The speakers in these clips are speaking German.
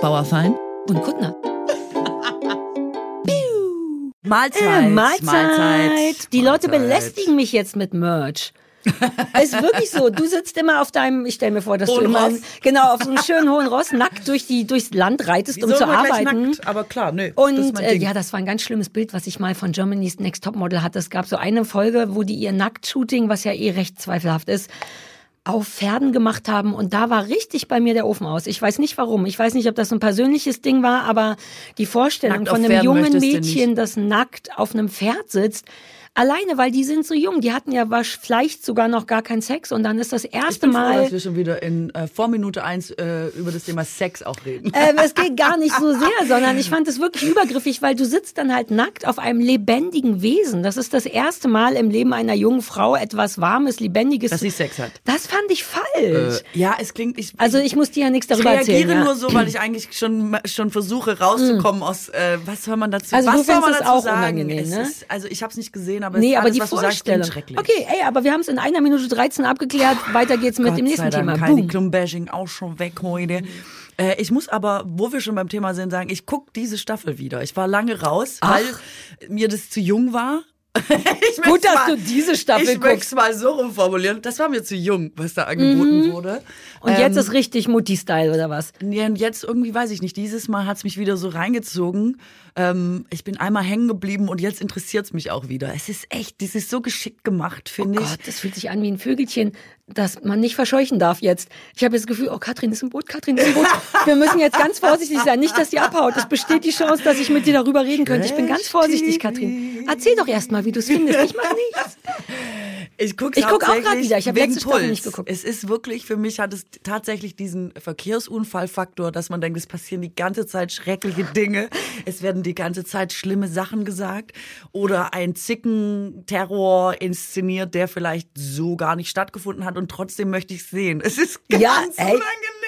Bauerfein und Kuttner. Mahlzeit. Äh, Mahlzeit. Mahlzeit. Die Leute belästigen mich jetzt mit Merch. ist wirklich so. Du sitzt immer auf deinem, ich stell mir vor, dass Hohen du immer, Ross. genau, auf so einem schönen hohen Ross nackt durch die, durchs Land reitest, um zu arbeiten. Nackt? Aber klar, nö. das ist Und äh, ja, das war ein ganz schlimmes Bild, was ich mal von Germany's Next Topmodel hatte. Es gab so eine Folge, wo die ihr Nacktshooting, was ja eh recht zweifelhaft ist, auf Pferden gemacht haben und da war richtig bei mir der Ofen aus. Ich weiß nicht warum. Ich weiß nicht, ob das ein persönliches Ding war, aber die Vorstellung von einem Pferden jungen Mädchen, das nackt auf einem Pferd sitzt, alleine, weil die sind so jung, die hatten ja vielleicht sogar noch gar keinen Sex und dann ist das ich erste bin froh, Mal dass wir schon wieder in äh, vor Minute eins äh, über das Thema Sex auch reden. ähm, es geht gar nicht so sehr, sondern ich fand es wirklich übergriffig, weil du sitzt dann halt nackt auf einem lebendigen Wesen. Das ist das erste Mal im Leben einer jungen Frau etwas Warmes, Lebendiges. Dass sie Sex hat. das fand ich falsch. Äh, ja, es klingt. Ich, also ich muss dir ja nichts ich darüber reagiere erzählen. Ja. nur so, weil ich eigentlich schon schon versuche rauszukommen aus äh, was soll man dazu Also was soll man dazu sagen? unangenehm, ne? ist, also ich habe es nicht gesehen, aber Nee, aber alles, die was du sagst, Vorstellung. schrecklich. Okay, ey, aber wir haben es in einer Minute 13 abgeklärt. Weiter geht's mit Gott dem nächsten sei Dank, Thema. Heidi. Klum-Bashing auch schon weg heute. Äh, ich muss aber, wo wir schon beim Thema sind, sagen, ich guck diese Staffel wieder. Ich war lange raus, weil mir das zu jung war. ich Gut, dass mal- du diese Staffel Ich möchte es guckst. mal so rumformulieren. Das war mir zu jung, was da angeboten wurde. Und jetzt Ähm, ist richtig Mutti-Style oder was? ja, und jetzt irgendwie weiß ich nicht. Dieses Mal hat's mich wieder so reingezogen. Ähm, ich bin einmal hängen geblieben und jetzt interessiert's mich auch wieder. Es ist echt, das ist so geschickt gemacht, finde Oh ich. Gott, das fühlt sich an wie ein Vögelchen, das man nicht verscheuchen darf jetzt. Ich habe jetzt das Gefühl, oh, Katrin ist im Boot, Katrin ist im Boot. Wir müssen jetzt ganz vorsichtig sein, nicht, dass die abhaut. Es besteht die Chance, dass ich mit dir darüber reden könnte. Ich bin ganz vorsichtig, Katrin. Erzähl doch erst mal, wie du es findest. Ich mach nichts. Ich guck's Ich guck auch grad wieder. Ich hab wegen letzte Staffel Puls. nicht geguckt. Es ist wirklich, für mich hat es tatsächlich diesen Verkehrsunfallfaktor, dass man denkt, es passieren die ganze Zeit schreckliche Dinge. Es werden die ganze Zeit schlimme Sachen gesagt. Oder ein Zickenterror inszeniert, der vielleicht so gar nicht stattgefunden hat und trotzdem möchte ich sehen. Es ist ganz Ja, ey. unangenehm.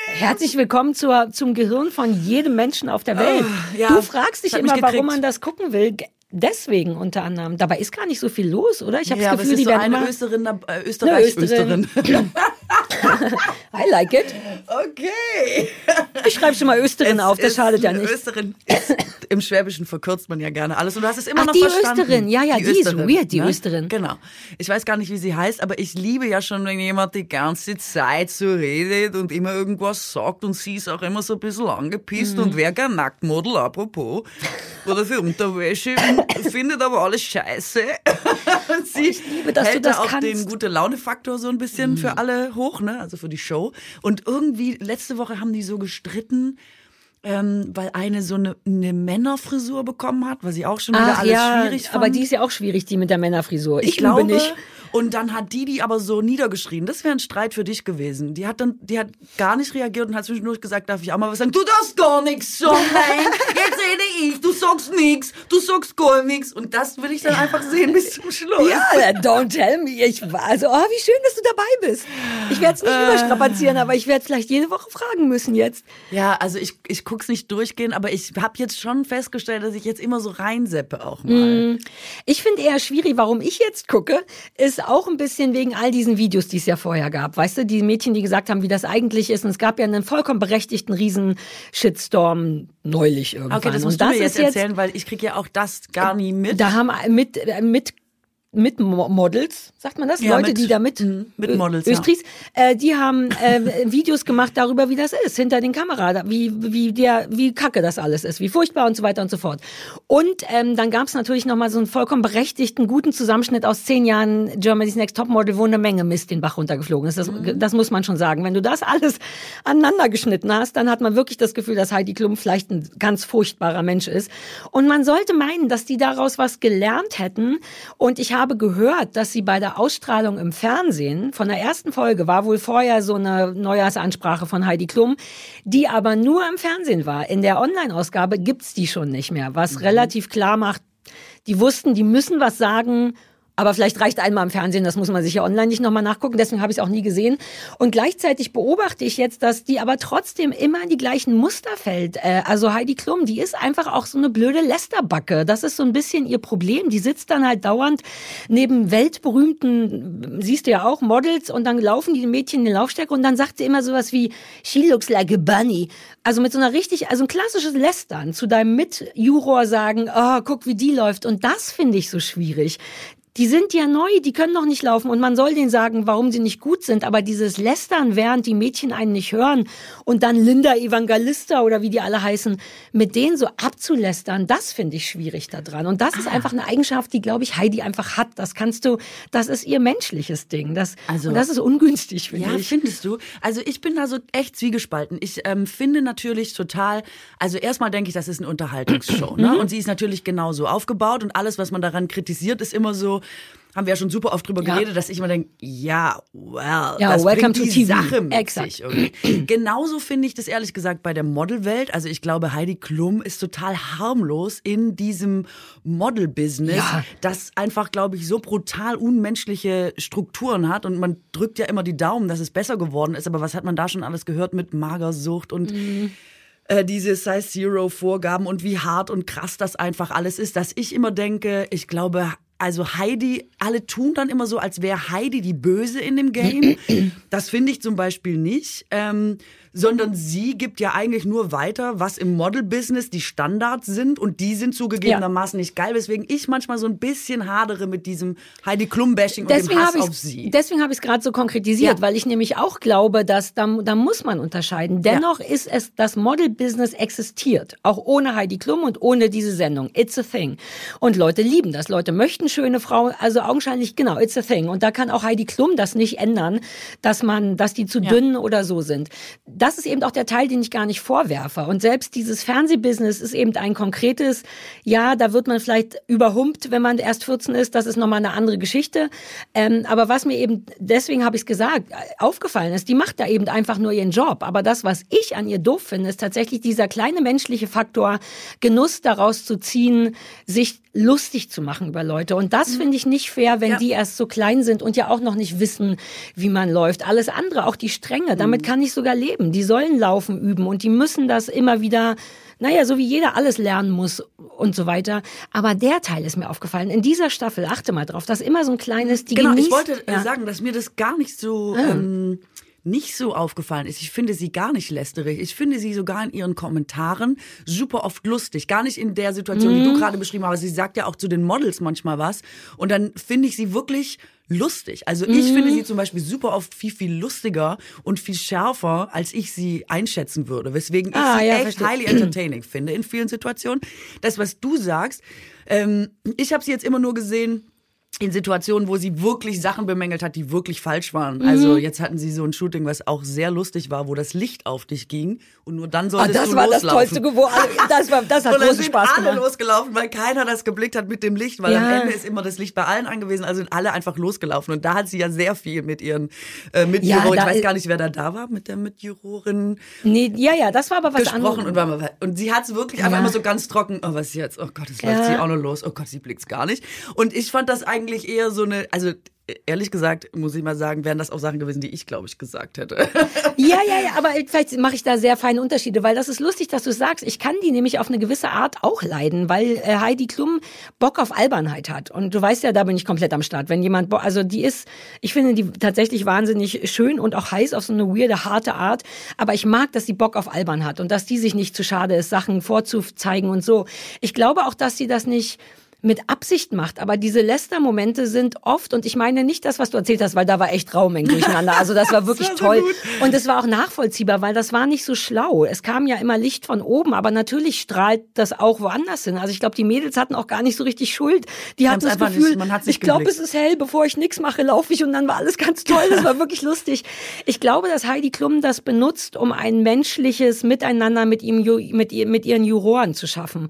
Herzlich willkommen zur, zum Gehirn von jedem Menschen auf der Welt. Oh, ja. du fragst dich immer, warum man das gucken will. Ge- Deswegen unter anderem. Dabei ist gar nicht so viel los, oder? Ich habe Ja, das es Gefühl, die so werden eine immer... Österin, äh, Österreich, Österin. Österin. I like it. okay. Ich schreibe schon mal Österin Es auf, das schadet ja nicht. Österin Im Schwäbischen verkürzt man ja gerne alles und du hast es immer Ach, noch die verstanden. Österin. Ja, ja, die ist weird, die Österin. Genau. Ich weiß gar nicht, wie sie heißt, aber ich liebe ja schon, wenn jemand die ganze Zeit so redet und immer irgendwas sagt und sie ist auch immer so ein bisschen angepisst Mhm. und wer gern Nacktmodel, apropos, oder für Unterwäsche, findet aber alles scheiße. Und sie ich liebe, dass du hält das da auch kannst. Mhm. den gute Laune-Faktor so ein bisschen für alle hoch, ne? Also für die Show. Und irgendwie, letzte Woche haben die so gestritten, ähm, weil eine so eine, eine Männerfrisur bekommen hat, weil sie auch schon wieder Ach alles ja, schwierig fand. aber die ist ja auch schwierig, die mit der Männerfrisur. Ich, ich glaube nicht. Und dann hat die die aber so niedergeschrien. Das wäre ein Streit für dich gewesen. Die hat dann, die hat gar nicht reagiert und hat zwischendurch gesagt, darf ich auch mal was sagen? Du darfst gar nichts sagen, nein. Jetzt rede ich. Du sagst nichts. Du sagst gar nichts. Und das will ich dann einfach sehen bis zum Schluss. Ja, don't tell me. Ich war also, oh, wie schön, dass du dabei bist. Ich werde es nicht Äh. überstrapazieren, aber ich werde vielleicht jede Woche fragen müssen jetzt. Ja, also ich, ich guck's nicht durchgehen, aber ich habe jetzt schon festgestellt, dass ich jetzt immer so reinseppe auch mal. Mhm. Ich finde eher schwierig, warum ich jetzt gucke, ist auch ein bisschen wegen all diesen Videos, die es ja vorher gab. Weißt du, die Mädchen, die gesagt haben, wie das eigentlich ist. Und es gab ja einen vollkommen berechtigten riesen Shitstorm neulich irgendwann. Okay, das Und musst du mir jetzt erzählen, weil ich krieg ja auch das gar nie mit. Da haben mit, äh, mit mit Mo- Models, sagt man das? Ja, Leute, mit- die da mit, mhm, mit Ö- Models, ja. Östris, äh, die haben äh, Videos gemacht darüber, wie das ist, hinter den Kamera, wie, wie der, wie kacke das alles ist, wie furchtbar und so weiter und so fort. Und ähm, dann gab es natürlich nochmal so einen vollkommen berechtigten, guten Zusammenschnitt aus zehn Jahren Germany's Next Topmodel, wo eine Menge Mist den Bach runtergeflogen ist. Das, Mhm. das muss man schon sagen. Wenn du das alles aneinander geschnitten hast, dann hat man wirklich das Gefühl, dass Heidi Klum vielleicht ein ganz furchtbarer Mensch ist. Und man sollte meinen, dass die daraus was gelernt hätten. Und ich habe gehört, dass sie bei der Ausstrahlung im Fernsehen von der ersten Folge war wohl vorher so eine Neujahrsansprache von Heidi Klum, die aber nur im Fernsehen war. In der Online-Ausgabe gibt's die schon nicht mehr, was relativ klar macht, die wussten, die müssen was sagen, Aber vielleicht reicht einmal im Fernsehen, das muss man sich ja online nicht nochmal nachgucken, deswegen habe ich es auch nie gesehen. Und gleichzeitig beobachte ich jetzt, dass die aber trotzdem immer in die gleichen Muster fällt. Äh, also Heidi Klum, die ist einfach auch so eine blöde Lästerbacke. Das ist so ein bisschen ihr Problem. Die sitzt dann halt dauernd neben weltberühmten, siehst du ja auch, Models und dann laufen die Mädchen in den Laufstärke und dann sagt sie immer sowas wie, she looks like a bunny. Also mit so einer richtig, also ein klassisches Lästern zu deinem Mitjuror sagen, oh, guck, wie die läuft. Und das finde ich so schwierig die sind ja neu, die können noch nicht laufen und man soll denen sagen, warum sie nicht gut sind. Aber dieses Lästern, während die Mädchen einen nicht hören und dann Linda Evangelista oder wie die alle heißen, mit denen so abzulästern, das finde ich schwierig daran. Und das ah. ist einfach eine Eigenschaft, die, glaube ich, Heidi einfach hat. Das kannst du, das ist ihr menschliches Ding. Das, also, und das ist ungünstig, finde ja, ich. Ja, findest du? Also ich bin da so echt zwiegespalten. Ich ähm, finde natürlich total, also erstmal denke ich, das ist eine Unterhaltungsshow. ne? Mhm. Und sie ist natürlich genauso aufgebaut und alles, was man daran kritisiert, ist immer so, haben wir ja schon super oft drüber ja. geredet, dass ich immer denke, ja, well, ja, das welcome bringt die Sache mit Exakt. sich irgendwie. Genauso finde ich das ehrlich gesagt bei der Modelwelt. Also ich glaube, Heidi Klum ist total harmlos in diesem Model-Business, ja. das einfach, glaube ich, so brutal unmenschliche Strukturen hat und man drückt ja immer die Daumen, dass es besser geworden ist. Aber was hat man da schon alles gehört mit Magersucht und mhm äh, diese Size Zero Vorgaben und wie hart und krass das einfach alles ist, dass ich immer denke, ich glaube, also Heidi, alle tun dann immer so, als wäre Heidi die Böse in dem Game. Das finde ich zum Beispiel nicht. Ähm, sondern sie gibt ja eigentlich nur weiter, was im Model-Business die Standards sind und die sind zugegebenermaßen ja. nicht geil, weswegen ich manchmal so ein bisschen hadere mit diesem Heidi Klum-Bashing und dem Hass auf sie. Deswegen habe ich es gerade so konkretisiert, ja. weil ich nämlich auch glaube, dass da, da muss man unterscheiden. Dennoch ja. ist es, das Model-Business existiert, auch ohne Heidi Klum und ohne diese Sendung. It's a thing. Und Leute lieben das, Leute möchten schöne Frauen, also augenscheinlich, genau, it's a thing. Und da kann auch Heidi Klum das nicht ändern, dass man, dass die zu dünn oder so sind das ist eben auch der Teil, den ich gar nicht vorwerfe. Und selbst dieses Fernsehbusiness ist eben ein konkretes, ja, da wird man vielleicht überhumpt, wenn man erst 14 ist. Das ist nochmal eine andere Geschichte. Ähm, aber was mir eben, deswegen habe ich es gesagt, aufgefallen ist, die macht da eben einfach nur ihren Job. Aber das, was ich an ihr doof finde, ist tatsächlich dieser kleine menschliche Faktor, Genuss daraus zu ziehen, sich lustig zu machen über Leute. Und das mhm. finde ich nicht fair, wenn ja. die erst so klein sind und ja auch noch nicht wissen, wie man läuft. Alles andere, auch die Strenge, damit mhm. kann ich sogar leben. Die sollen laufen üben und die müssen das immer wieder naja, so wie jeder alles lernen muss und so weiter. Aber der Teil ist mir aufgefallen. In dieser Staffel, achte mal drauf, dass immer so ein kleines, die Genau, genießt, ich wollte äh, ja. sagen, dass mir das gar nicht so, ah. ähm, nicht so aufgefallen ist. Ich finde sie gar nicht lästerig. Ich finde sie sogar in ihren Kommentaren super oft lustig. Gar nicht in der Situation, mhm. die du mhm. gerade beschrieben hast. Aber sie sagt ja auch zu den Models manchmal was. Und dann finde ich sie wirklich lustig. Also ich mhm. finde sie zum Beispiel super oft viel, viel lustiger und viel schärfer, als ich sie einschätzen würde. Weswegen ich ah, sie ja, echt verstehe. highly entertaining finde in vielen Situationen. Das, was du sagst, ähm, ich habe sie jetzt immer nur gesehen in Situationen, wo sie wirklich Sachen bemängelt hat, die wirklich falsch waren. Mhm. Also jetzt hatten sie so ein Shooting, was auch sehr lustig war, wo das Licht auf dich ging und nur dann solltest ah, das du war loslaufen. Das Tollste, wo das war, das hat großen Spaß alle gemacht. losgelaufen, weil keiner das geblickt hat mit dem Licht, weil ja. am Ende ist immer das Licht bei allen angewiesen, also sind alle einfach losgelaufen und da hat sie ja sehr viel mit ihren äh, Mitjuroren, ja, ich weiß gar nicht, wer da da war, mit der Mitjurorin. Nee, ja, ja, das war aber was anderes. Und, war und sie hat es wirklich ja. einfach immer so ganz trocken, oh, was jetzt? Oh Gott, es läuft sie auch noch los. Oh Gott, sie blickt's gar nicht. Und ich fand das eigentlich eigentlich eher so eine, also ehrlich gesagt, muss ich mal sagen, wären das auch Sachen gewesen, die ich, glaube ich, gesagt hätte. Ja, ja, ja, aber vielleicht mache ich da sehr feine Unterschiede, weil das ist lustig, dass du sagst. Ich kann die nämlich auf eine gewisse Art auch leiden, weil äh, Heidi Klum Bock auf Albernheit hat. Und du weißt ja, da bin ich komplett am Start. Wenn jemand, also die ist, ich finde die tatsächlich wahnsinnig schön und auch heiß auf so eine weirde, harte Art. Aber ich mag, dass sie Bock auf Albern hat und dass die sich nicht zu schade ist, Sachen vorzuzeigen und so. Ich glaube auch, dass sie das nicht mit Absicht macht. Aber diese Lester-Momente sind oft, und ich meine nicht das, was du erzählt hast, weil da war echt Raumeng durcheinander. Also das war wirklich das war toll. So und es war auch nachvollziehbar, weil das war nicht so schlau. Es kam ja immer Licht von oben, aber natürlich strahlt das auch woanders hin. Also ich glaube, die Mädels hatten auch gar nicht so richtig Schuld. Die hatten das Gefühl, ich glaube, es ist hell, bevor ich nichts mache, laufe ich und dann war alles ganz toll. Das war wirklich lustig. Ich glaube, dass Heidi Klum das benutzt, um ein menschliches Miteinander mit ihm, mit, mit ihren Juroren zu schaffen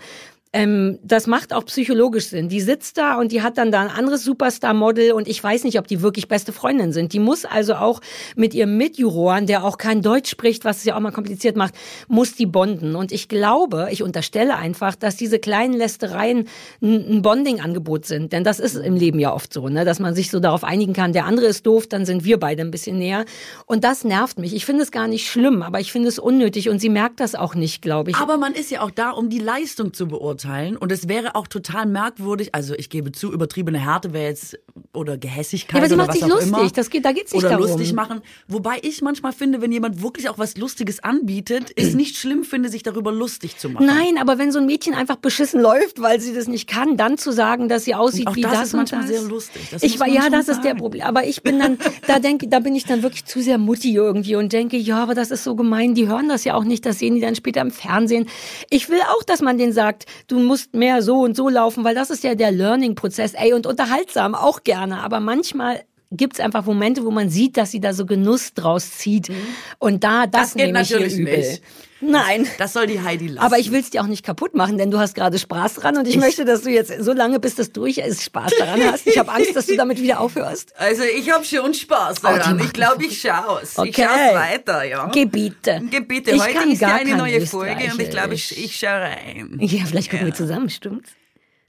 ähm, das macht auch psychologisch Sinn. Die sitzt da und die hat dann da ein anderes Superstar-Model und ich weiß nicht, ob die wirklich beste Freundin sind. Die muss also auch mit ihrem Mitjuroren, der auch kein Deutsch spricht, was es ja auch mal kompliziert macht, muss die bonden. Und ich glaube, ich unterstelle einfach, dass diese kleinen Lästereien ein Bonding-Angebot sind. Denn das ist im Leben ja oft so, ne? dass man sich so darauf einigen kann, der andere ist doof, dann sind wir beide ein bisschen näher. Und das nervt mich. Ich finde es gar nicht schlimm, aber ich finde es unnötig und sie merkt das auch nicht, glaube ich. Aber man ist ja auch da, um die Leistung zu beurteilen. Und es wäre auch total merkwürdig, also ich gebe zu, übertriebene Härte wäre jetzt, oder Gehässigkeit ja, aber sie oder macht was sich auch lustig. immer. Das geht, da geht's nicht oder darum. lustig machen. Wobei ich manchmal finde, wenn jemand wirklich auch was Lustiges anbietet, es nicht schlimm finde, sich darüber lustig zu machen. Nein, aber wenn so ein Mädchen einfach beschissen läuft, weil sie das nicht kann, dann zu sagen, dass sie aussieht auch wie das das, ist manchmal das. sehr lustig. Das ich war ja, das ist der sagen. Problem. Aber ich bin dann, da denke, da bin ich dann wirklich zu sehr Mutti irgendwie und denke, ja, aber das ist so gemein. Die hören das ja auch nicht. Das sehen die dann später im Fernsehen. Ich will auch, dass man denen sagt, du musst mehr so und so laufen, weil das ist ja der Learning-Prozess. Ey, und unterhaltsam auch gerne. Aber manchmal gibt's einfach Momente, wo man sieht, dass sie da so Genuss draus zieht. Und da, das, Das geht nehme ich natürlich übel. nicht. Nein. Das soll die Heidi lassen. Aber ich will es dir auch nicht kaputt machen, denn du hast gerade Spaß dran und ich, möchte, dass du jetzt so lange, bis das durch ist, Spaß daran hast. Ich habe Angst, dass du damit wieder aufhörst. also ich habe schon Spaß Oh, daran. macht ich glaube, ich schaue es. Ich Okay. schaue es weiter, ja. Gebiete. Gebiete, Ich heute kann ist ja gar eine neue Folge und ich glaube, ich, ich schaue rein. Ja, vielleicht gucken wir zusammen, stimmt's?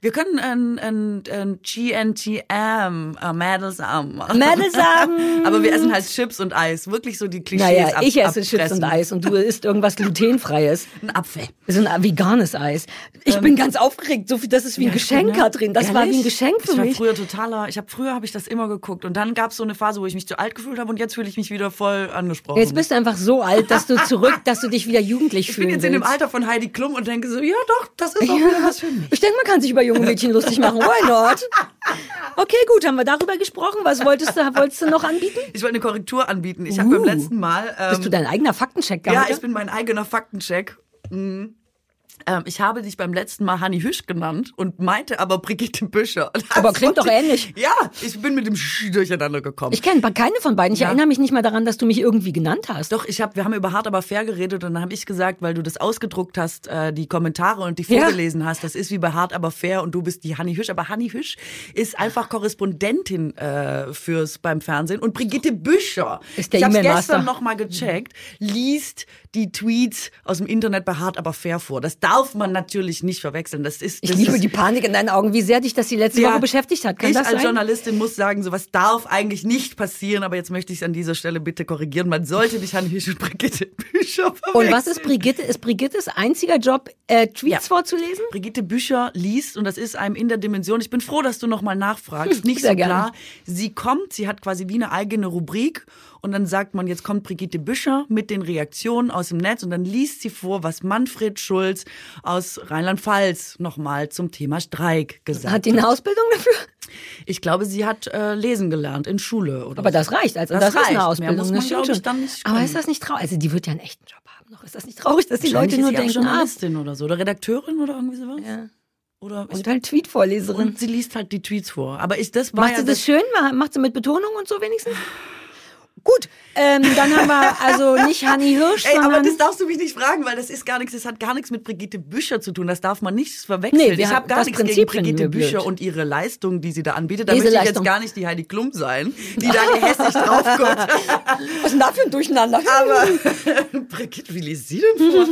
Wir können ein, ein, ein GNTM, äh, Mädels am. Mädels am. Aber wir essen halt Chips und Eis. Wirklich so die Klischees Naja, ab, ich esse Chips abfressen. und Eis und du isst irgendwas glutenfreies. Ein Apfel. So ein veganes Eis. Ich bin ganz aufgeregt, so viel, das ist wie ein Geschenk, ne? Katrin. Das war wie ein Ehrlich? Geschenk für ich war mich. früher totaler, ich habe früher habe ich das immer geguckt und dann gab es so eine Phase, wo ich mich zu alt gefühlt habe und jetzt fühle ich mich wieder voll angesprochen. Jetzt bist du einfach so alt, dass du zurück, dass du dich wieder jugendlich ich bin jetzt in dem willst. Alter von Heidi Klum und denke so, ja doch, das ist auch wieder was für mich. Ich denke, man kann sich über junge Mädchen lustig machen. Why not? Okay, gut, haben wir darüber gesprochen. Was wolltest du, wolltest du noch anbieten? Ich wollte eine Korrektur anbieten. Ich habe Uh. beim letzten Mal ähm, Bist du dein eigener Faktencheck Ja, heute? ich bin mein eigener Faktencheck. Mhm. Ähm, ich habe dich beim letzten Mal Hanni Hüsch genannt und meinte aber Brigitte Büscher. Das Aber klingt doch ähnlich. Ja, ich bin mit dem Sch durcheinander gekommen. Ich kenne keine von beiden. Ich Ja. erinnere mich nicht mal daran, dass du mich irgendwie genannt hast. Doch, ich hab, wir haben über hart aber fair geredet und dann habe ich gesagt, weil du das ausgedruckt hast, äh, die Kommentare und die Ja. vorgelesen hast, das ist wie bei hart aber fair und du bist die Hanni Hüsch. Aber Hanni Hüsch ist einfach Korrespondentin äh, fürs beim Fernsehen und Brigitte Büscher, Ist der ich habe gestern noch mal gecheckt, liest die Tweets aus dem Internet bei hart aber fair vor. Das darf man natürlich nicht verwechseln. Das ist Ich das liebe ist, die Panik in deinen Augen, wie sehr dich das die letzte Ja. Woche beschäftigt hat. Kann ich als sein? Journalistin muss sagen, sowas darf eigentlich nicht passieren, aber jetzt möchte ich es an dieser Stelle bitte korrigieren. Man sollte nicht Hanni Hüsch und Brigitte Büscher verwechseln. Und was ist Brigitte? Ist Brigittes einziger Job, äh, Tweets Ja. vorzulesen? Brigitte Bücher liest und das ist einem in der Dimension. Ich bin froh, dass du nochmal nachfragst. Nicht sehr so gerne. klar. Sie kommt, sie hat quasi wie eine eigene Rubrik und dann sagt man, jetzt kommt Brigitte Büscher mit den Reaktionen aus dem Netz und dann liest sie vor, was Manfred Schulz aus Rheinland-Pfalz nochmal zum Thema Streik gesagt Hat die eine Ausbildung dafür? Ich glaube, sie hat äh, lesen gelernt in Schule oder Aber so. das reicht. Also das, Das ist reicht. eine Mehr Ausbildung. muss man, das stimmt glaub ich, dann nicht Aber ist das nicht traurig? Also die wird ja einen echten Job haben noch. Ist das nicht traurig, dass die Leute nur ist denken, ah, Journalistin oder so oder Redakteurin oder irgendwie sowas? ja. Oder und halt Tweet-Vorleserin. und sie liest halt die Tweets vor. Aber ich das war Macht ja sie das schön? Macht sie mit Betonung und so wenigstens? Gut, ähm, dann haben wir also nicht Hanni Hirsch, Ey, aber sondern... das darfst du mich nicht fragen, weil das ist gar nichts, das hat gar nichts mit Brigitte Büscher zu tun. Das darf man nicht verwechseln. Nee, wir ich haben- habe gar nichts gegen Prinzip finden Brigitte. Büscher und ihre Leistung, die sie da anbietet. Da möchte ich Leseleistung. jetzt gar nicht die Heidi Klum sein, die da gehässig drauf guckt. Was ist denn da für ein Durcheinander? Aber Brigitte, wie liest sie denn vor?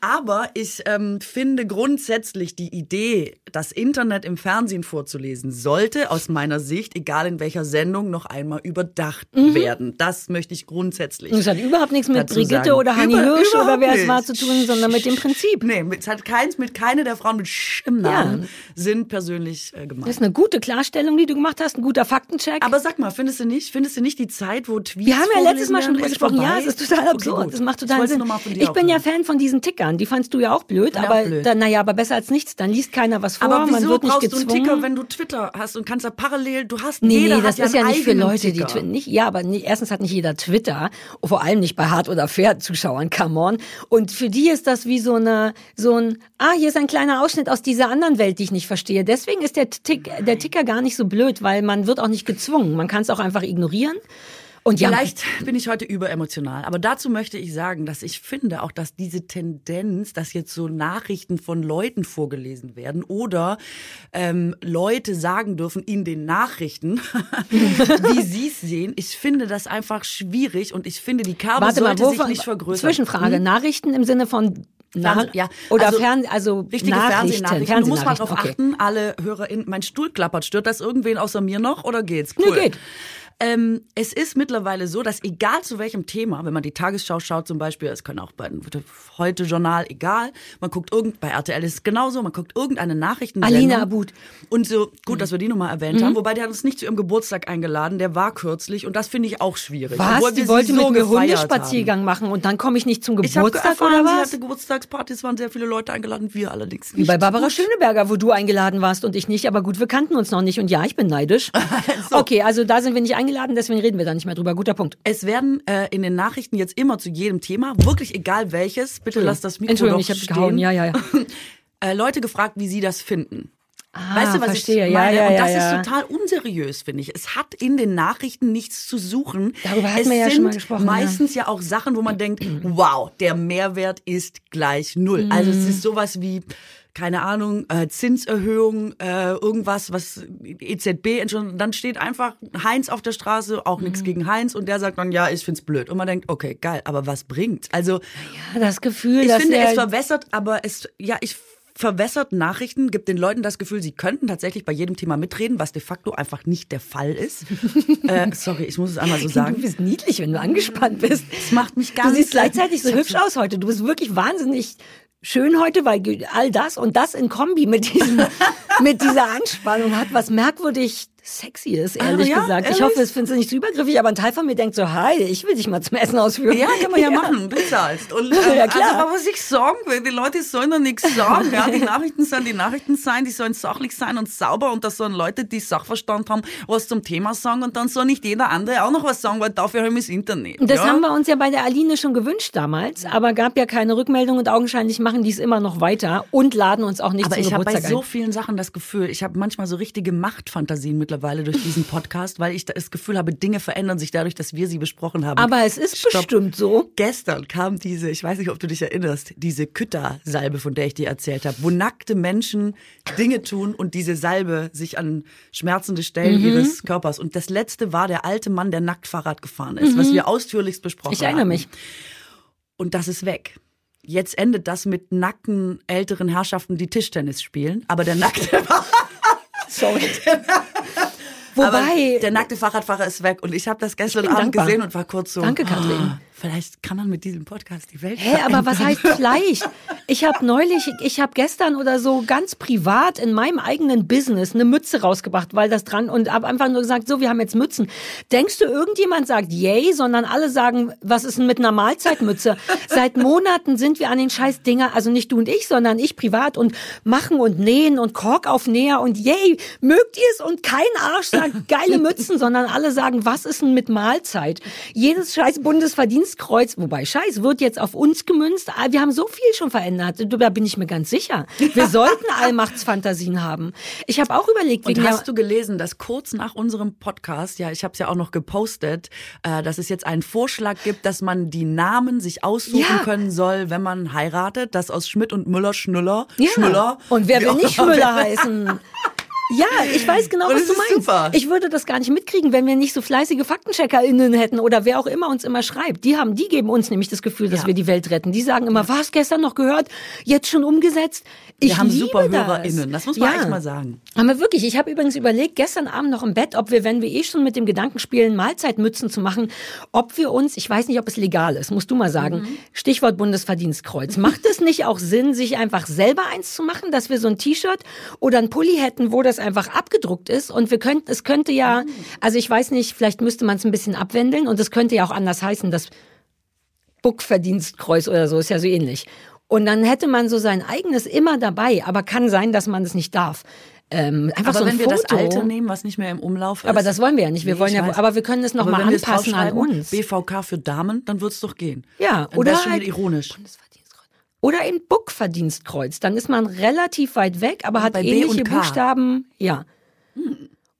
Aber ich ähm, finde grundsätzlich die Idee, das Internet im Fernsehen vorzulesen, sollte aus meiner Sicht, egal in welcher Sendung, noch einmal überdacht Mhm. werden. Das möchte ich grundsätzlich. Das hat überhaupt nichts mit Brigitte sagen. oder Hanni Über- Hirsch oder wer es war zu tun, sondern mit dem Prinzip. Nee, es hat keins mit keine der Frauen mit Sch im Namen Ja. sind persönlich äh, Das gemeint. ist eine gute Klarstellung, die du gemacht hast, ein guter Faktencheck. Aber sag mal, findest du nicht, findest du nicht die Zeit, wo Tweets wir haben ja letztes Mal schon drüber gesprochen. Ja, es ist total Okay, absurd. gut. das macht Ich total Sinn. Ich bin ja. Fan von diesen Tickern. Die fandst du ja auch blöd, Ja, aber blöd. dann, naja, aber besser als nichts. Dann liest keiner was vor, Aber man wird nicht brauchst du einen gezwungen. Ticker, wenn du Twitter hast und kannst da parallel, du hast, Nee, jeder nee, das ja ist ja nicht für Leute, die Ticker. Twitter nicht. Ja, aber nee, erstens hat nicht jeder Twitter, vor allem nicht bei Hart oder Fair Zuschauern, come on. Und für die ist das wie so eine, so ein, ah, hier ist ein kleiner Ausschnitt aus dieser anderen Welt, die ich nicht verstehe. Deswegen ist der, Tick, der Ticker gar nicht so blöd, weil man wird auch nicht gezwungen. Man kann es auch einfach ignorieren. Und ja, Vielleicht bin ich heute überemotional, aber dazu möchte ich sagen, dass ich finde auch, dass diese Tendenz, dass jetzt so Nachrichten von Leuten vorgelesen werden oder ähm, Leute sagen dürfen in den Nachrichten, wie sie es sehen, ich finde das einfach schwierig und ich finde, die Kabel warte mal, sollte sich wovon, nicht vergrößern. Zwischenfrage, Nachrichten im Sinne von Fernseh- ja, oder also Fern also Richtige Nachrichten, Fernsehnachrichten. Du musst mal drauf okay. achten, alle HörerInnen, mein Stuhl klappert. Stört das irgendwen außer mir noch oder geht's? Nee, Cool. geht. Ähm, es ist mittlerweile so, dass egal zu welchem Thema, wenn man die Tagesschau schaut zum Beispiel, es können auch bei heute Journal, egal, man guckt irgend, bei RTL ist es genauso, man guckt irgendeine Nachrichten. Alina Abud. Und so, gut, dass wir die nochmal erwähnt Mhm. haben, wobei der hat uns nicht zu ihrem Geburtstag eingeladen, der war kürzlich und das finde ich auch schwierig. Was? Die sie wollte so mit mir Hundespaziergang machen und dann komme ich nicht zum Geburtstag erfahren, oder sie was? hatte Geburtstagsparty, es waren sehr viele Leute eingeladen, wir allerdings Wie nicht. bei Barbara. Schöneberger, wo du eingeladen warst und ich nicht. Aber gut, wir kannten uns noch nicht und ja, ich bin neidisch. Okay, also da sind wir nicht eingeladen, deswegen reden wir da nicht mehr drüber. Guter Punkt. Es werden äh, in den Nachrichten jetzt immer zu jedem Thema, wirklich egal welches, bitte lass das Mikro Entschuldigung, doch ich habe stehen, gehauen. Ja, ja, ja. äh, Leute gefragt, wie sie das finden. Ah, weißt du, was verstehe. ich Ja, meine? ja, Und ja, das ja. ist total unseriös, finde ich. Es hat in den Nachrichten nichts zu suchen. Darüber hatten es wir ja sind schon mal gesprochen, meistens ja. auch Sachen, wo man denkt, wow, der Mehrwert ist gleich null. Also Mhm. es ist sowas wie keine Ahnung, äh, Zinserhöhung, äh, irgendwas, was EZB entschuldigt. Dann steht einfach Heinz auf der Straße, auch Mhm. nichts gegen Heinz und der sagt dann, ja, ich find's blöd. Und man denkt, okay, geil, aber was bringt's? Also Ja, das Gefühl, ich finde, es verwässert, aber es, ja, ich verwässert Nachrichten, gibt den Leuten das Gefühl, sie könnten tatsächlich bei jedem Thema mitreden, was de facto einfach nicht der Fall ist. äh, sorry, ich muss es einmal so Du sagen. bist niedlich, wenn du angespannt bist. Das macht mich Du ganz siehst gleichzeitig so hübsch aus heute. Du bist wirklich wahnsinnig schön heute, weil all das und das in Kombi mit diesem, mit dieser Anspannung hat was merkwürdig Sexyes, ehrlich Ah, ja? gesagt. Ich Ehrlich? hoffe, es findest du nicht zu übergriffig, aber ein Teil von mir denkt so, hi, ich will dich mal zum Essen ausführen. Ja, kann man ja, machen, du zahlst. Und, ähm, Ja, klar. Also, aber was ich sagen will, die Leute sollen doch nichts sagen. Ja, die Nachrichten sollen die Nachrichten sein, die sollen sachlich sein und sauber und da sollen Leute, die Sachverstand haben, was zum Thema sagen und dann soll nicht jeder andere auch noch was sagen, weil dafür haben wir das Internet. Und das ja? haben wir uns ja bei der Aline schon gewünscht damals, aber gab ja keine Rückmeldung und augenscheinlich machen die es immer noch weiter und laden uns auch nicht Aber zum ich habe bei Geburtstag so ein. vielen Sachen das Gefühl, ich habe manchmal so richtige Machtfantasien mittlerweile durch diesen Podcast, weil ich das Gefühl habe, Dinge verändern sich dadurch, dass wir sie besprochen haben. Aber es ist Stopp. bestimmt so. Gestern kam diese, ich weiß nicht, ob du dich erinnerst, diese Küttersalbe, von der ich dir erzählt habe, wo nackte Menschen Dinge tun und diese Salbe sich an schmerzende Stellen Mhm. ihres Körpers. Und das letzte war der alte Mann, der nackt Fahrrad gefahren ist, was wir ausführlichst besprochen Mhm. Ich erinnere haben. mich. Und das ist weg. Jetzt endet das mit nackten älteren Herrschaften, die Tischtennis spielen. Aber der nackte, Sorry. aber Wobei, der nackte Fahrradfahrer ist weg. Und ich habe das gestern Abend dankbar. gesehen und war kurz so. Danke, Katrin. "Ah, vielleicht kann man mit diesem Podcast die Welt Hä, aber was heißt vielleicht? Ich habe neulich, ich habe gestern oder so ganz privat in meinem eigenen Business eine Mütze rausgebracht, weil das dran und habe einfach nur gesagt, so, wir haben jetzt Mützen. Denkst du, irgendjemand sagt yay, sondern alle sagen, was ist denn mit einer Mahlzeitmütze? Seit Monaten sind wir an den scheiß Dinger, also nicht du und ich, sondern ich privat und machen und nähen und Kork auf Näher und yay, mögt ihr es? Und kein Arsch sagt geile Mützen, sondern alle sagen, was ist denn mit Mahlzeit? Jedes scheiß Bundesverdienstkreuz, wobei scheiß, wird jetzt auf uns gemünzt. Ah, Wir haben so viel schon verändert. Da bin ich mir ganz sicher. Wir sollten Allmachtsfantasien haben. Ich habe auch überlegt, Und wegen hast der, du gelesen, dass kurz nach unserem Podcast, ja, ich habe es ja auch noch gepostet, äh, dass es jetzt einen Vorschlag gibt, dass man die Namen sich aussuchen Ja. können soll, wenn man heiratet, dass aus Schmidt und Müller Schnuller, ja. Schmüller. Und wer will nicht Müller heißen? Ja, ich weiß genau, was du meinst. super. Ich würde das gar nicht mitkriegen, wenn wir nicht so fleißige FaktencheckerInnen hätten oder wer auch immer uns immer schreibt. Die haben, die geben uns nämlich das Gefühl, dass Ja. wir die Welt retten. Die sagen immer, was gestern noch gehört, jetzt schon umgesetzt. Ich Wir haben liebe super das. HörerInnen, das muss man echt mal sagen. Haben wir wirklich. Ich habe übrigens überlegt, gestern Abend noch im Bett, ob wir, wenn wir eh schon mit dem Gedanken spielen, Mahlzeitmützen zu machen, ob wir uns, ich weiß nicht, ob es legal ist, musst du mal sagen, Mhm. Stichwort Bundesverdienstkreuz. Macht es nicht auch Sinn, sich einfach selber eins zu machen, dass wir so ein T-Shirt oder ein Pulli hätten, wo das einfach abgedruckt ist und wir könnten, es könnte ja, also ich weiß nicht, vielleicht müsste man es ein bisschen abwendeln und es könnte ja auch anders heißen, das Buckverdienstkreuz oder so, ist ja so ähnlich. Und dann hätte man so sein eigenes immer dabei, aber kann sein, dass man es nicht darf. Ähm, einfach Aber so ein wenn wir Foto. das alte nehmen, was nicht mehr im Umlauf ist. Aber das wollen wir ja nicht. Wir Nee, wollen ja, weiß. aber wir können es noch Aber mal wenn wir es anpassen an uns. BVK für Damen, dann wird's doch gehen. Ja, oder halt- ironisch. Oder ein Buckverdienstkreuz. Dann ist man relativ weit weg, aber hat bei ähnliche. Buchstaben. Ja.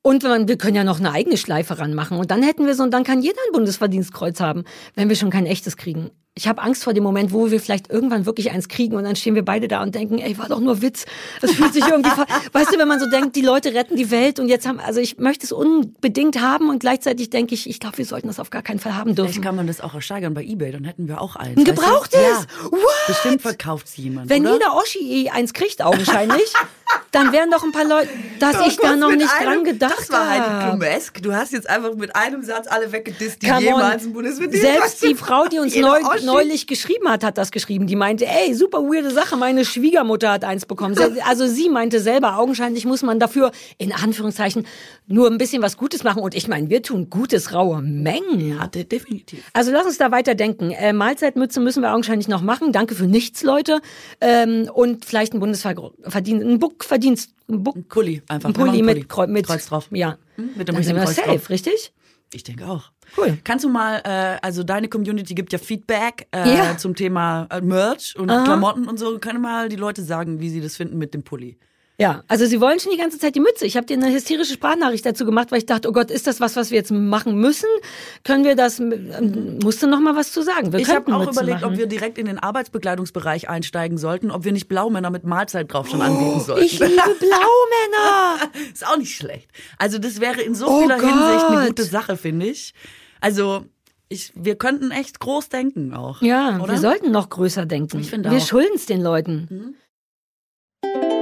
Und wenn, wir können ja noch eine eigene Schleife ranmachen. Und dann hätten wir so, und dann kann jeder ein Bundesverdienstkreuz haben, wenn wir schon kein echtes kriegen. Ich habe Angst vor dem Moment, wo wir vielleicht irgendwann wirklich eins kriegen und dann stehen wir beide da und denken, ey, war doch nur Witz. Das fühlt sich irgendwie, weißt du, wenn man so denkt, die Leute retten die Welt und jetzt haben, also ich möchte es unbedingt haben und gleichzeitig denke ich, ich glaube, wir sollten das auf gar keinen Fall haben dürfen. Vielleicht kann man das auch ersteigern bei Ebay, dann hätten wir auch eins. Ein gebrauchtes? Ja. What? Bestimmt verkauft sie jemand. Wenn oder? jeder Oschi eh eins kriegt, augenscheinlich, dann wären doch ein paar Leute, dass Oh ich da noch nicht einem, dran gedacht Das war Heidi habe. Klumesk. Du hast jetzt einfach mit einem Satz alle weggedisst, die Come on. jemals ein Bundesverdienstkreuz Selbst die Frau, die uns neu. Neulich geschrieben hat, hat das geschrieben. Die meinte, ey, super weirde Sache, meine Schwiegermutter hat eins bekommen. Also sie meinte selber, augenscheinlich muss man dafür, in Anführungszeichen, nur ein bisschen was Gutes machen. Und ich meine, wir tun Gutes, raue Mengen. Ja, de- definitiv. Also lass uns da weiterdenken. Äh, Mahlzeitmütze müssen wir augenscheinlich noch machen. Danke für nichts, Leute. Ähm, und vielleicht ein Bundesverdienst, ein Buckverdienst, ein Buck, Ein Pulli einfach. ein Wir machen Pulli mit, Kreu- mit Kreuz drauf. Ja. Mit dem Dann sind richtigen wir Kreuz safe, drauf. richtig? Ich denke auch. Cool. Kannst du mal, äh, also deine Community gibt ja Feedback äh, Ja. zum Thema äh, Merch und Aha. Klamotten und so. Können mal die Leute sagen, wie sie das finden mit dem Pulli? Ja, also sie wollen schon die ganze Zeit die Mütze. Ich habe dir eine hysterische Sprachnachricht dazu gemacht, weil ich dachte, oh Gott, ist das was, was wir jetzt machen müssen? Können wir das? Ähm, musst du noch mal was zu sagen? Wir Ich habe auch Mütze überlegt, machen. ob wir direkt in den Arbeitsbekleidungsbereich einsteigen sollten, ob wir nicht Blaumänner mit Mahlzeit drauf schon anbieten sollten. Oh, Ich liebe Blaumänner. Ist auch nicht schlecht. Also das wäre in so Oh vieler Hinsicht eine gute Sache, finde ich. Also ich, wir könnten echt groß denken auch. Ja, oder? wir sollten noch größer denken. Ich finde wir auch. schulden es den Leuten. Werbung.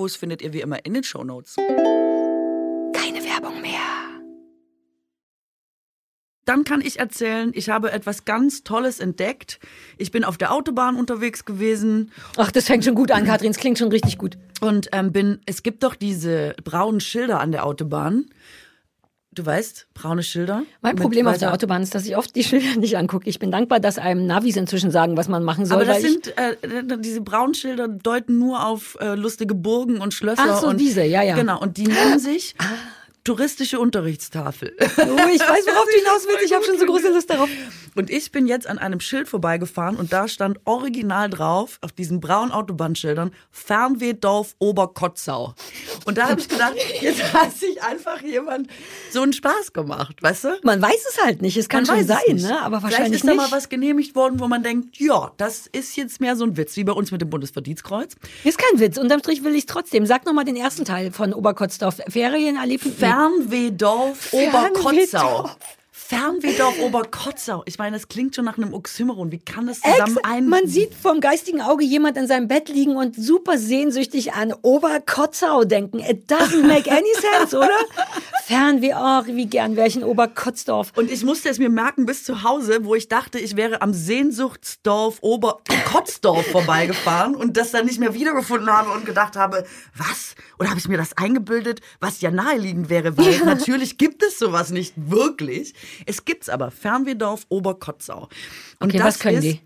findet ihr wie immer in den Shownotes. Keine Werbung mehr. Dann kann ich erzählen, ich habe etwas ganz Tolles entdeckt. Ich bin auf der Autobahn unterwegs gewesen Ach, das fängt schon gut an, Katrin. Es klingt schon richtig gut. und ähm, bin, es gibt doch diese braunen Schilder an der Autobahn. Du weißt, braune Schilder. Mein Problem auf der Autobahn ist, dass ich oft die Schilder nicht angucke. Ich bin dankbar, dass einem Navis inzwischen sagen, was man machen soll. Aber das sind, äh, diese braunen Schilder deuten nur auf äh, lustige Burgen und Schlösser. Ach so, und, diese, ja, ja. Genau, und die nennen sich touristische Unterrichtstafel. Oh, ich weiß, worauf du hinaus willst. Ich habe schon so große Lust darauf. Und ich bin jetzt an einem Schild vorbeigefahren und da stand original drauf, auf diesen braunen Autobahnschildern, Fernwehdorf Oberkotzau. Und da habe ich gedacht, jetzt hat sich einfach jemand so einen Spaß gemacht, weißt du? Man weiß es halt nicht. Es kann Man schon es sein, ne? aber Vielleicht wahrscheinlich ist da nicht. mal was genehmigt worden, wo man denkt, ja, das ist jetzt mehr so ein Witz, wie bei uns mit dem Bundesverdienstkreuz. Ist kein Witz. Unterm Strich will ich trotzdem. Sag noch mal den ersten Teil von Oberkotzdorf. Ferienerlebnis. Fernwehdorf Fernwehdorf. Oberkotzau. Fernwehdorf Oberkotzau. Ich meine, das klingt schon nach einem Oxymoron. Wie kann das zusammen Ex ein... man sieht vom geistigen Auge jemand in seinem Bett liegen und super sehnsüchtig an Oberkotzau denken. It doesn't make any sense, oder? Fernweh, oh, wie gern wäre ich in Oberkotzdorf. Und ich musste es mir merken bis zu Hause, wo ich dachte, ich wäre am Sehnsuchtsdorf Oberkotzdorf vorbeigefahren und das dann nicht mehr wiedergefunden habe und gedacht habe, was? Oder habe ich mir das eingebildet, was ja naheliegend wäre, weil natürlich gibt es sowas nicht wirklich. Es gibt's aber, Fernwehdorf Oberkotzau. Und Okay, das was können ist, die?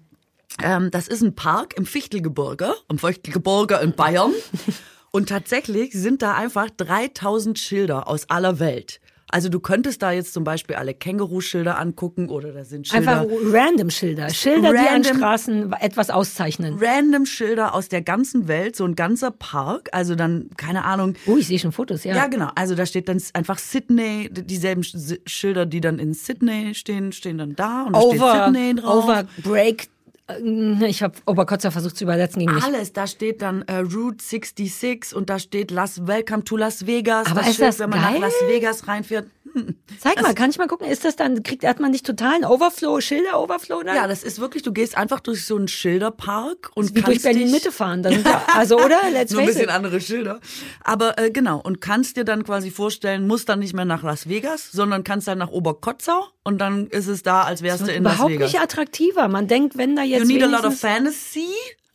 Ähm, das ist ein Park im Fichtelgebirge, im Fichtelgebirge in Bayern. Und tatsächlich sind da einfach 3000 Schilder aus aller Welt. Also du könntest da jetzt zum Beispiel alle Känguru-Schilder angucken oder da sind Schilder. Einfach random Schilder. Schilder, die an Random- Straßen etwas auszeichnen. Random Schilder aus der ganzen Welt, so ein ganzer Park. Also dann, keine Ahnung. Oh, ich sehe schon Fotos, ja. Ja, genau. Also da steht dann einfach Sydney, dieselben Sch- Schilder, die dann in Sydney stehen, stehen dann da und da steht over, Sydney drauf. over break. Äh, Ich habe Oberkotzer versucht zu übersetzen gegen mich. Alles, da steht dann äh, Route 66 und da steht Las Welcome to Las Vegas. Aber das ist Schild, das wenn man geil? nach Las Vegas reinfährt. Hm. Zeig mal, kann ich mal gucken? Ist das dann, kriegt hat man nicht totalen Overflow, Schilder-Overflow dann? Ja, das ist wirklich, du gehst einfach durch so einen Schilderpark und Wie durch kannst Berlin dich, Mitte fahren. Da sind ja, also, oder? Let's Nur ein bisschen it. andere Schilder. Aber äh, genau, und kannst dir dann quasi vorstellen, musst dann nicht mehr nach Las Vegas, sondern kannst dann nach Oberkotzau und dann ist es da, als wärst du in Las Überhaupt Vegas. nicht attraktiver. Man denkt, wenn da jetzt. You need a lot of fantasy,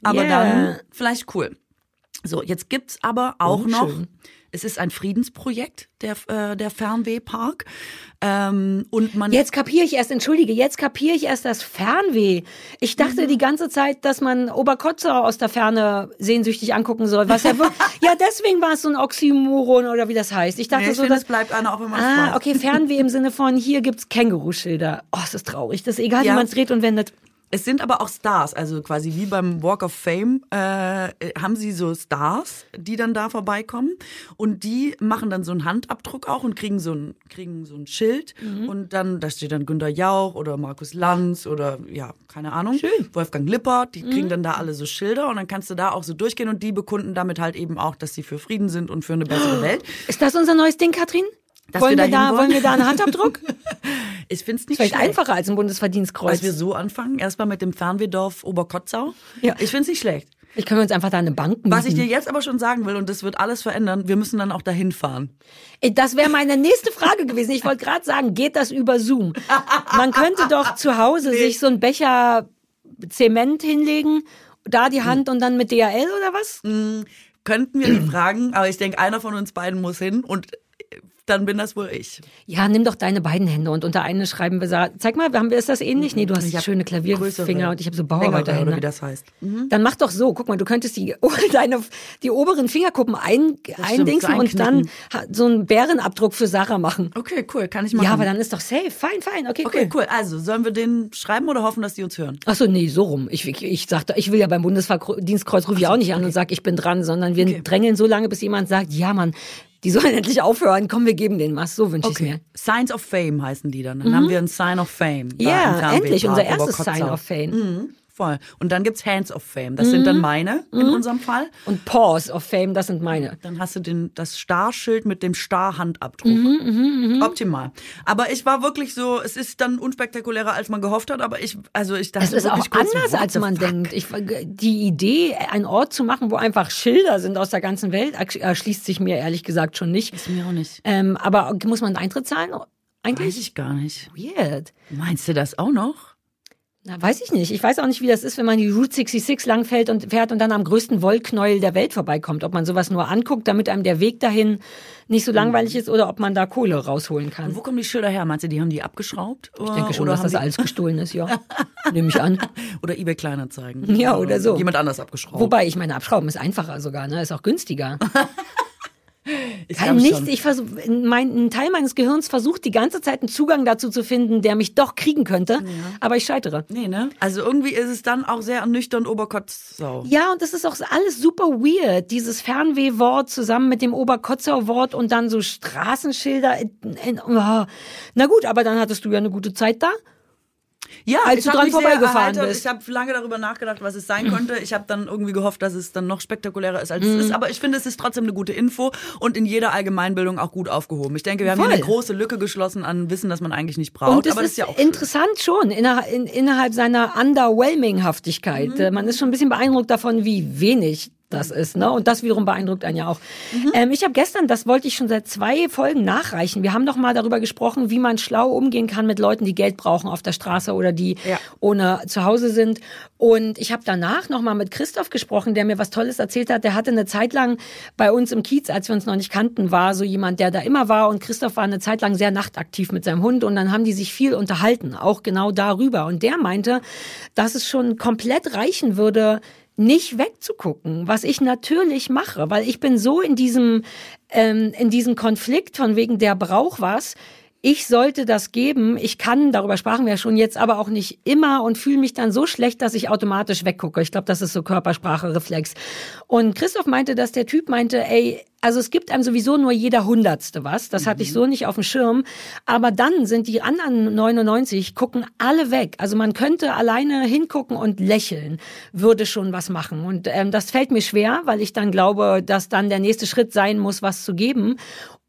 aber Yeah. dann vielleicht cool. So, jetzt gibt's aber auch Oh, noch, schön. Es ist ein Friedensprojekt, der, äh, der Fernwehpark. Ähm, und man Jetzt kapiere ich erst, entschuldige, jetzt kapiere ich erst das Fernweh. Ich Mhm. dachte die ganze Zeit, dass man Oberkotzau aus der Ferne sehnsüchtig angucken soll. Was ja, ja, deswegen war es so ein Oxymoron oder wie das heißt. Ich dachte Nee, ich so, finde, dass es bleibt einer, auch wenn man Ah, okay, Fernweh im Sinne von hier gibt's Känguruschilder. Oh, ist das traurig. Das ist egal, Ja. wie man es dreht und wendet. Es sind aber auch Stars, also quasi wie beim Walk of Fame äh, haben sie so Stars, die dann da vorbeikommen und die machen dann so einen Handabdruck auch und kriegen so ein kriegen so ein Schild Mhm. und dann da steht dann Günter Jauch oder Markus Lanz oder ja keine Ahnung Schön. Wolfgang Lippert, die Mhm. kriegen dann da alle so Schilder und dann kannst du da auch so durchgehen und die bekunden damit halt eben auch, dass sie für Frieden sind und für eine bessere Welt. Ist das unser neues Ding, Katrin? Dass wollen wir wir, da, wollen? wollen wir da einen Handabdruck? Ich find's nicht Vielleicht schlecht. einfacher als ein Bundesverdienstkreuz. Dass wir so anfangen, erstmal mit dem Fernwehdorf Oberkotzau. Ja. Ich find's nicht schlecht. Vielleicht können wir uns einfach da eine Bank mieten. Was ich dir jetzt aber schon sagen will, und das wird alles verändern, wir müssen dann auch dahin fahren. Ey, Das wäre meine nächste Frage gewesen. Ich wollte gerade sagen, geht das über Zoom? Man könnte doch zu Hause sich so einen Becher Zement hinlegen, da die Hand und dann mit DHL oder was? Könnten wir die fragen, aber ich denke, einer von uns beiden muss hin und dann bin das wohl ich. Ja, nimm doch deine beiden Hände und unter eine schreiben wir, zeig mal, haben wir, ist das ähnlich? Nee, du hast schöne Klavierfinger und ich habe so Bauarbeiterhände. Oder wie das heißt. Dann mach doch so, guck mal, du könntest die, deine, die oberen Fingerkuppen ein, eindingsen so und dann so einen Bärenabdruck für Sarah machen. Okay, cool, kann ich machen. Ja, aber dann ist doch safe. Fein, fein, okay, Okay, cool. cool. Also, sollen wir den schreiben oder hoffen, dass die uns hören? Ach so, nee, so rum. Ich, ich, ich sagte, ich will ja beim Bundesdienstkreuz rufe ich auch nicht an und sag, ich bin dran, sondern wir Okay. drängeln so lange, bis jemand sagt, ja, Mann, die sollen endlich aufhören. Komm, wir geben denen was. So wünsche ich Okay. mir. Signs of Fame heißen die dann. Dann haben wir ein Sign of Fame. Mhm. Ja, endlich, unser erstes. Sign of Fame. Mhm, voll. Und dann gibt's Hands of Fame. Das sind dann Mhm. meine in unserem Fall. Und Pause of Fame, das sind meine. Dann hast du den, das Starschild mit dem Star-Handabdruck. Mhm, Optimal. Aber ich war wirklich so, es ist dann unspektakulärer, als man gehofft hat, aber ich, also ich dachte Es ist auch kurz, anders, als man fuck? denkt. Ich, die Idee, einen Ort zu machen, wo einfach Schilder sind aus der ganzen Welt, erschließt sich mir ehrlich gesagt schon nicht. Ist mir auch nicht. Ähm, aber muss man einen Eintritt zahlen? Eigentlich? Weiß ich gar nicht. Weird. Meinst du das auch noch? Na, weiß ich nicht. Ich weiß auch nicht, wie das ist, wenn man die Route 66 langfährt und fährt und dann am größten Wollknäuel der Welt vorbeikommt. Ob man sowas nur anguckt, damit einem der Weg dahin nicht so langweilig ist oder ob man da Kohle rausholen kann. Wo kommen die Schilder her? Meinst du, die haben die abgeschraubt? Ich denke schon, dass das alles gestohlen ist, ja. Nehme ich an. Oder eBay Kleinanzeigen. Ja, oder so. Jemand anders abgeschraubt. Wobei, ich meine, abschrauben ist einfacher sogar, ne? Ist auch günstiger. Ich Kein nichts. Ich versuch, mein, ein Teil meines Gehirns versucht die ganze Zeit einen Zugang dazu zu finden, der mich doch kriegen könnte, ja. aber ich scheitere. Nee, ne? Also irgendwie ist es dann auch sehr ernüchternd Oberkotzau. Ja, und das ist auch alles super weird. Dieses Fernwehwort zusammen mit dem Oberkotzau-Wort und dann so Straßenschilder. In, in, oh. Na gut, aber dann hattest du ja eine gute Zeit da. Ja, als du dran vorbeigefahren sehr, bist. Ich habe lange darüber nachgedacht, was es sein könnte. Ich habe dann irgendwie gehofft, dass es dann noch spektakulärer ist, als mhm. es ist. Aber ich finde, es ist trotzdem eine gute Info und in jeder Allgemeinbildung auch gut aufgehoben. Ich denke, wir haben Voll. hier eine große Lücke geschlossen an Wissen, das man eigentlich nicht braucht. Und aber das ist, ja auch interessant schön. schon innerhalb, in, innerhalb seiner Underwhelming-Haftigkeit. Mhm. Man ist schon ein bisschen beeindruckt davon, wie wenig das ist. Ne? Und das wiederum beeindruckt einen ja auch. Mhm. Ähm, ich habe gestern, das wollte ich schon seit zwei Folgen nachreichen. Wir haben doch mal darüber gesprochen, wie man schlau umgehen kann mit Leuten, die Geld brauchen auf der Straße oder die ja. ohne zu Hause sind. Und ich habe danach noch mal mit Christoph gesprochen, der mir was Tolles erzählt hat. Der hatte eine Zeit lang bei uns im Kiez, als wir uns noch nicht kannten, war so jemand, der da immer war. Und Christoph war eine Zeit lang sehr nachtaktiv mit seinem Hund. Und dann haben die sich viel unterhalten, auch genau darüber. Und der meinte, dass es schon komplett reichen würde, nicht wegzugucken, was ich natürlich mache, weil ich bin so in diesem ähm, in diesem Konflikt von wegen der braucht was. Ich sollte das geben. Ich kann, darüber sprachen wir ja schon jetzt, aber auch nicht immer und fühle mich dann so schlecht, dass ich automatisch weggucke. Ich glaube, das ist so Körpersprache, Reflex. Und Christoph meinte, dass der Typ meinte, ey, also es gibt einem sowieso nur jeder Hundertste was. Das hatte ich mhm. so nicht auf dem Schirm. Aber dann sind die anderen 99, gucken alle weg. Also man könnte alleine hingucken und lächeln, würde schon was machen. Und ähm, das fällt mir schwer, weil ich dann glaube, dass dann der nächste Schritt sein muss, was zu geben.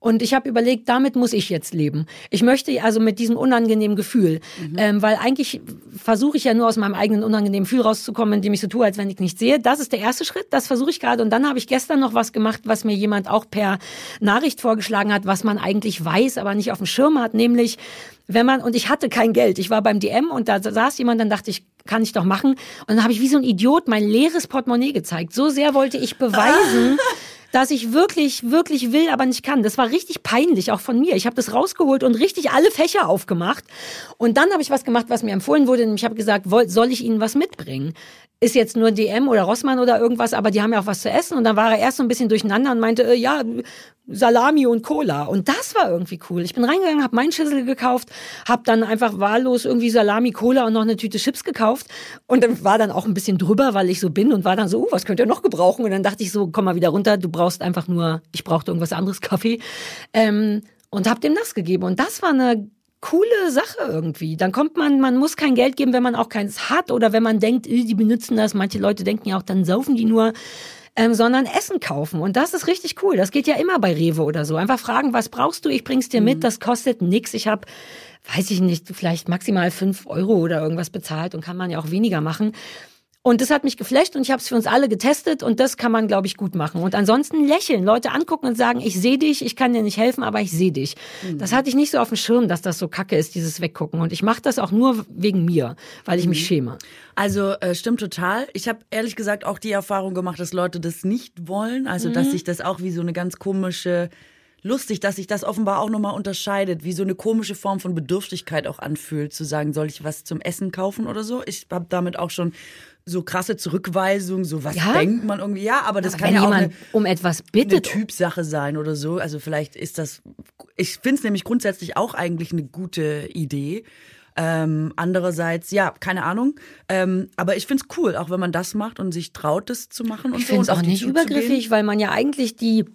Und ich habe überlegt, damit muss ich jetzt leben. Ich möchte also mit diesem unangenehmen Gefühl, mhm. ähm, weil eigentlich versuche ich ja nur aus meinem eigenen unangenehmen Gefühl rauszukommen, indem ich so tue, als wenn ich nicht sehe. Das ist der erste Schritt, das versuche ich gerade. Und dann habe ich gestern noch was gemacht, was mir jemand auch per Nachricht vorgeschlagen hat, was man eigentlich weiß, aber nicht auf dem Schirm hat, nämlich wenn man, und ich hatte kein Geld, ich war beim DM und da saß jemand, dann dachte ich, kann ich doch machen. Und dann habe ich wie so ein Idiot mein leeres Portemonnaie gezeigt. So sehr wollte ich beweisen, dass ich wirklich, wirklich will, aber nicht kann. Das war richtig peinlich, auch von mir. Ich habe das rausgeholt und richtig alle Fächer aufgemacht. Und dann habe ich was gemacht, was mir empfohlen wurde. Nämlich habe gesagt, soll ich Ihnen was mitbringen? Ist jetzt nur DM oder Rossmann oder irgendwas, aber die haben ja auch was zu essen. Und dann war er erst so ein bisschen durcheinander und meinte, äh, ja, Salami und Cola. Und das war irgendwie cool. Ich bin reingegangen, habe meinen Schüssel gekauft, habe dann einfach wahllos irgendwie Salami, Cola und noch eine Tüte Chips gekauft. Und dann war dann auch ein bisschen drüber, weil ich so bin und war dann so, uh, was könnt ihr noch gebrauchen? Und dann dachte ich so, komm mal wieder runter, du brauchst einfach nur, ich brauchte irgendwas anderes, Kaffee. Ähm, und habe dem das gegeben. Und das war eine coole Sache irgendwie. Dann kommt man, man muss kein Geld geben, wenn man auch keins hat oder wenn man denkt, die benutzen das. Manche Leute denken ja auch, dann saufen die nur ähm, sondern Essen kaufen. Und das ist richtig cool. Das geht ja immer bei Rewe oder so. Einfach fragen, was brauchst du? Ich bring's dir mit. Mhm. Das kostet nix. Ich habe weiß ich nicht, vielleicht maximal fünf Euro oder irgendwas bezahlt und kann man ja auch weniger machen. Und das hat mich geflasht und ich habe es für uns alle getestet und das kann man, glaube ich, gut machen. Und ansonsten lächeln, Leute angucken und sagen, ich sehe dich, ich kann dir nicht helfen, aber ich sehe dich. Mhm. Das hatte ich nicht so auf dem Schirm, dass das so kacke ist, dieses Weggucken. Und ich mache das auch nur wegen mir, weil ich mhm. mich schäme. Also äh, stimmt total. Ich habe ehrlich gesagt auch die Erfahrung gemacht, dass Leute das nicht wollen. Also mhm. dass sich das auch wie so eine ganz komische lustig, dass sich das offenbar auch nochmal unterscheidet, wie so eine komische Form von Bedürftigkeit auch anfühlt, zu sagen, soll ich was zum Essen kaufen oder so. Ich habe damit auch schon so krasse Zurückweisung, so was ja? denkt man irgendwie, ja, aber das aber kann ja auch eine, um etwas bittet. eine Typsache sein oder so. Also vielleicht ist das, ich finde es nämlich grundsätzlich auch eigentlich eine gute Idee. Ähm, andererseits, ja, keine Ahnung. Ähm, aber ich finde es cool, auch wenn man das macht und sich traut, das zu machen. Und ich finde es auch nicht übergriffig, weil man ja eigentlich die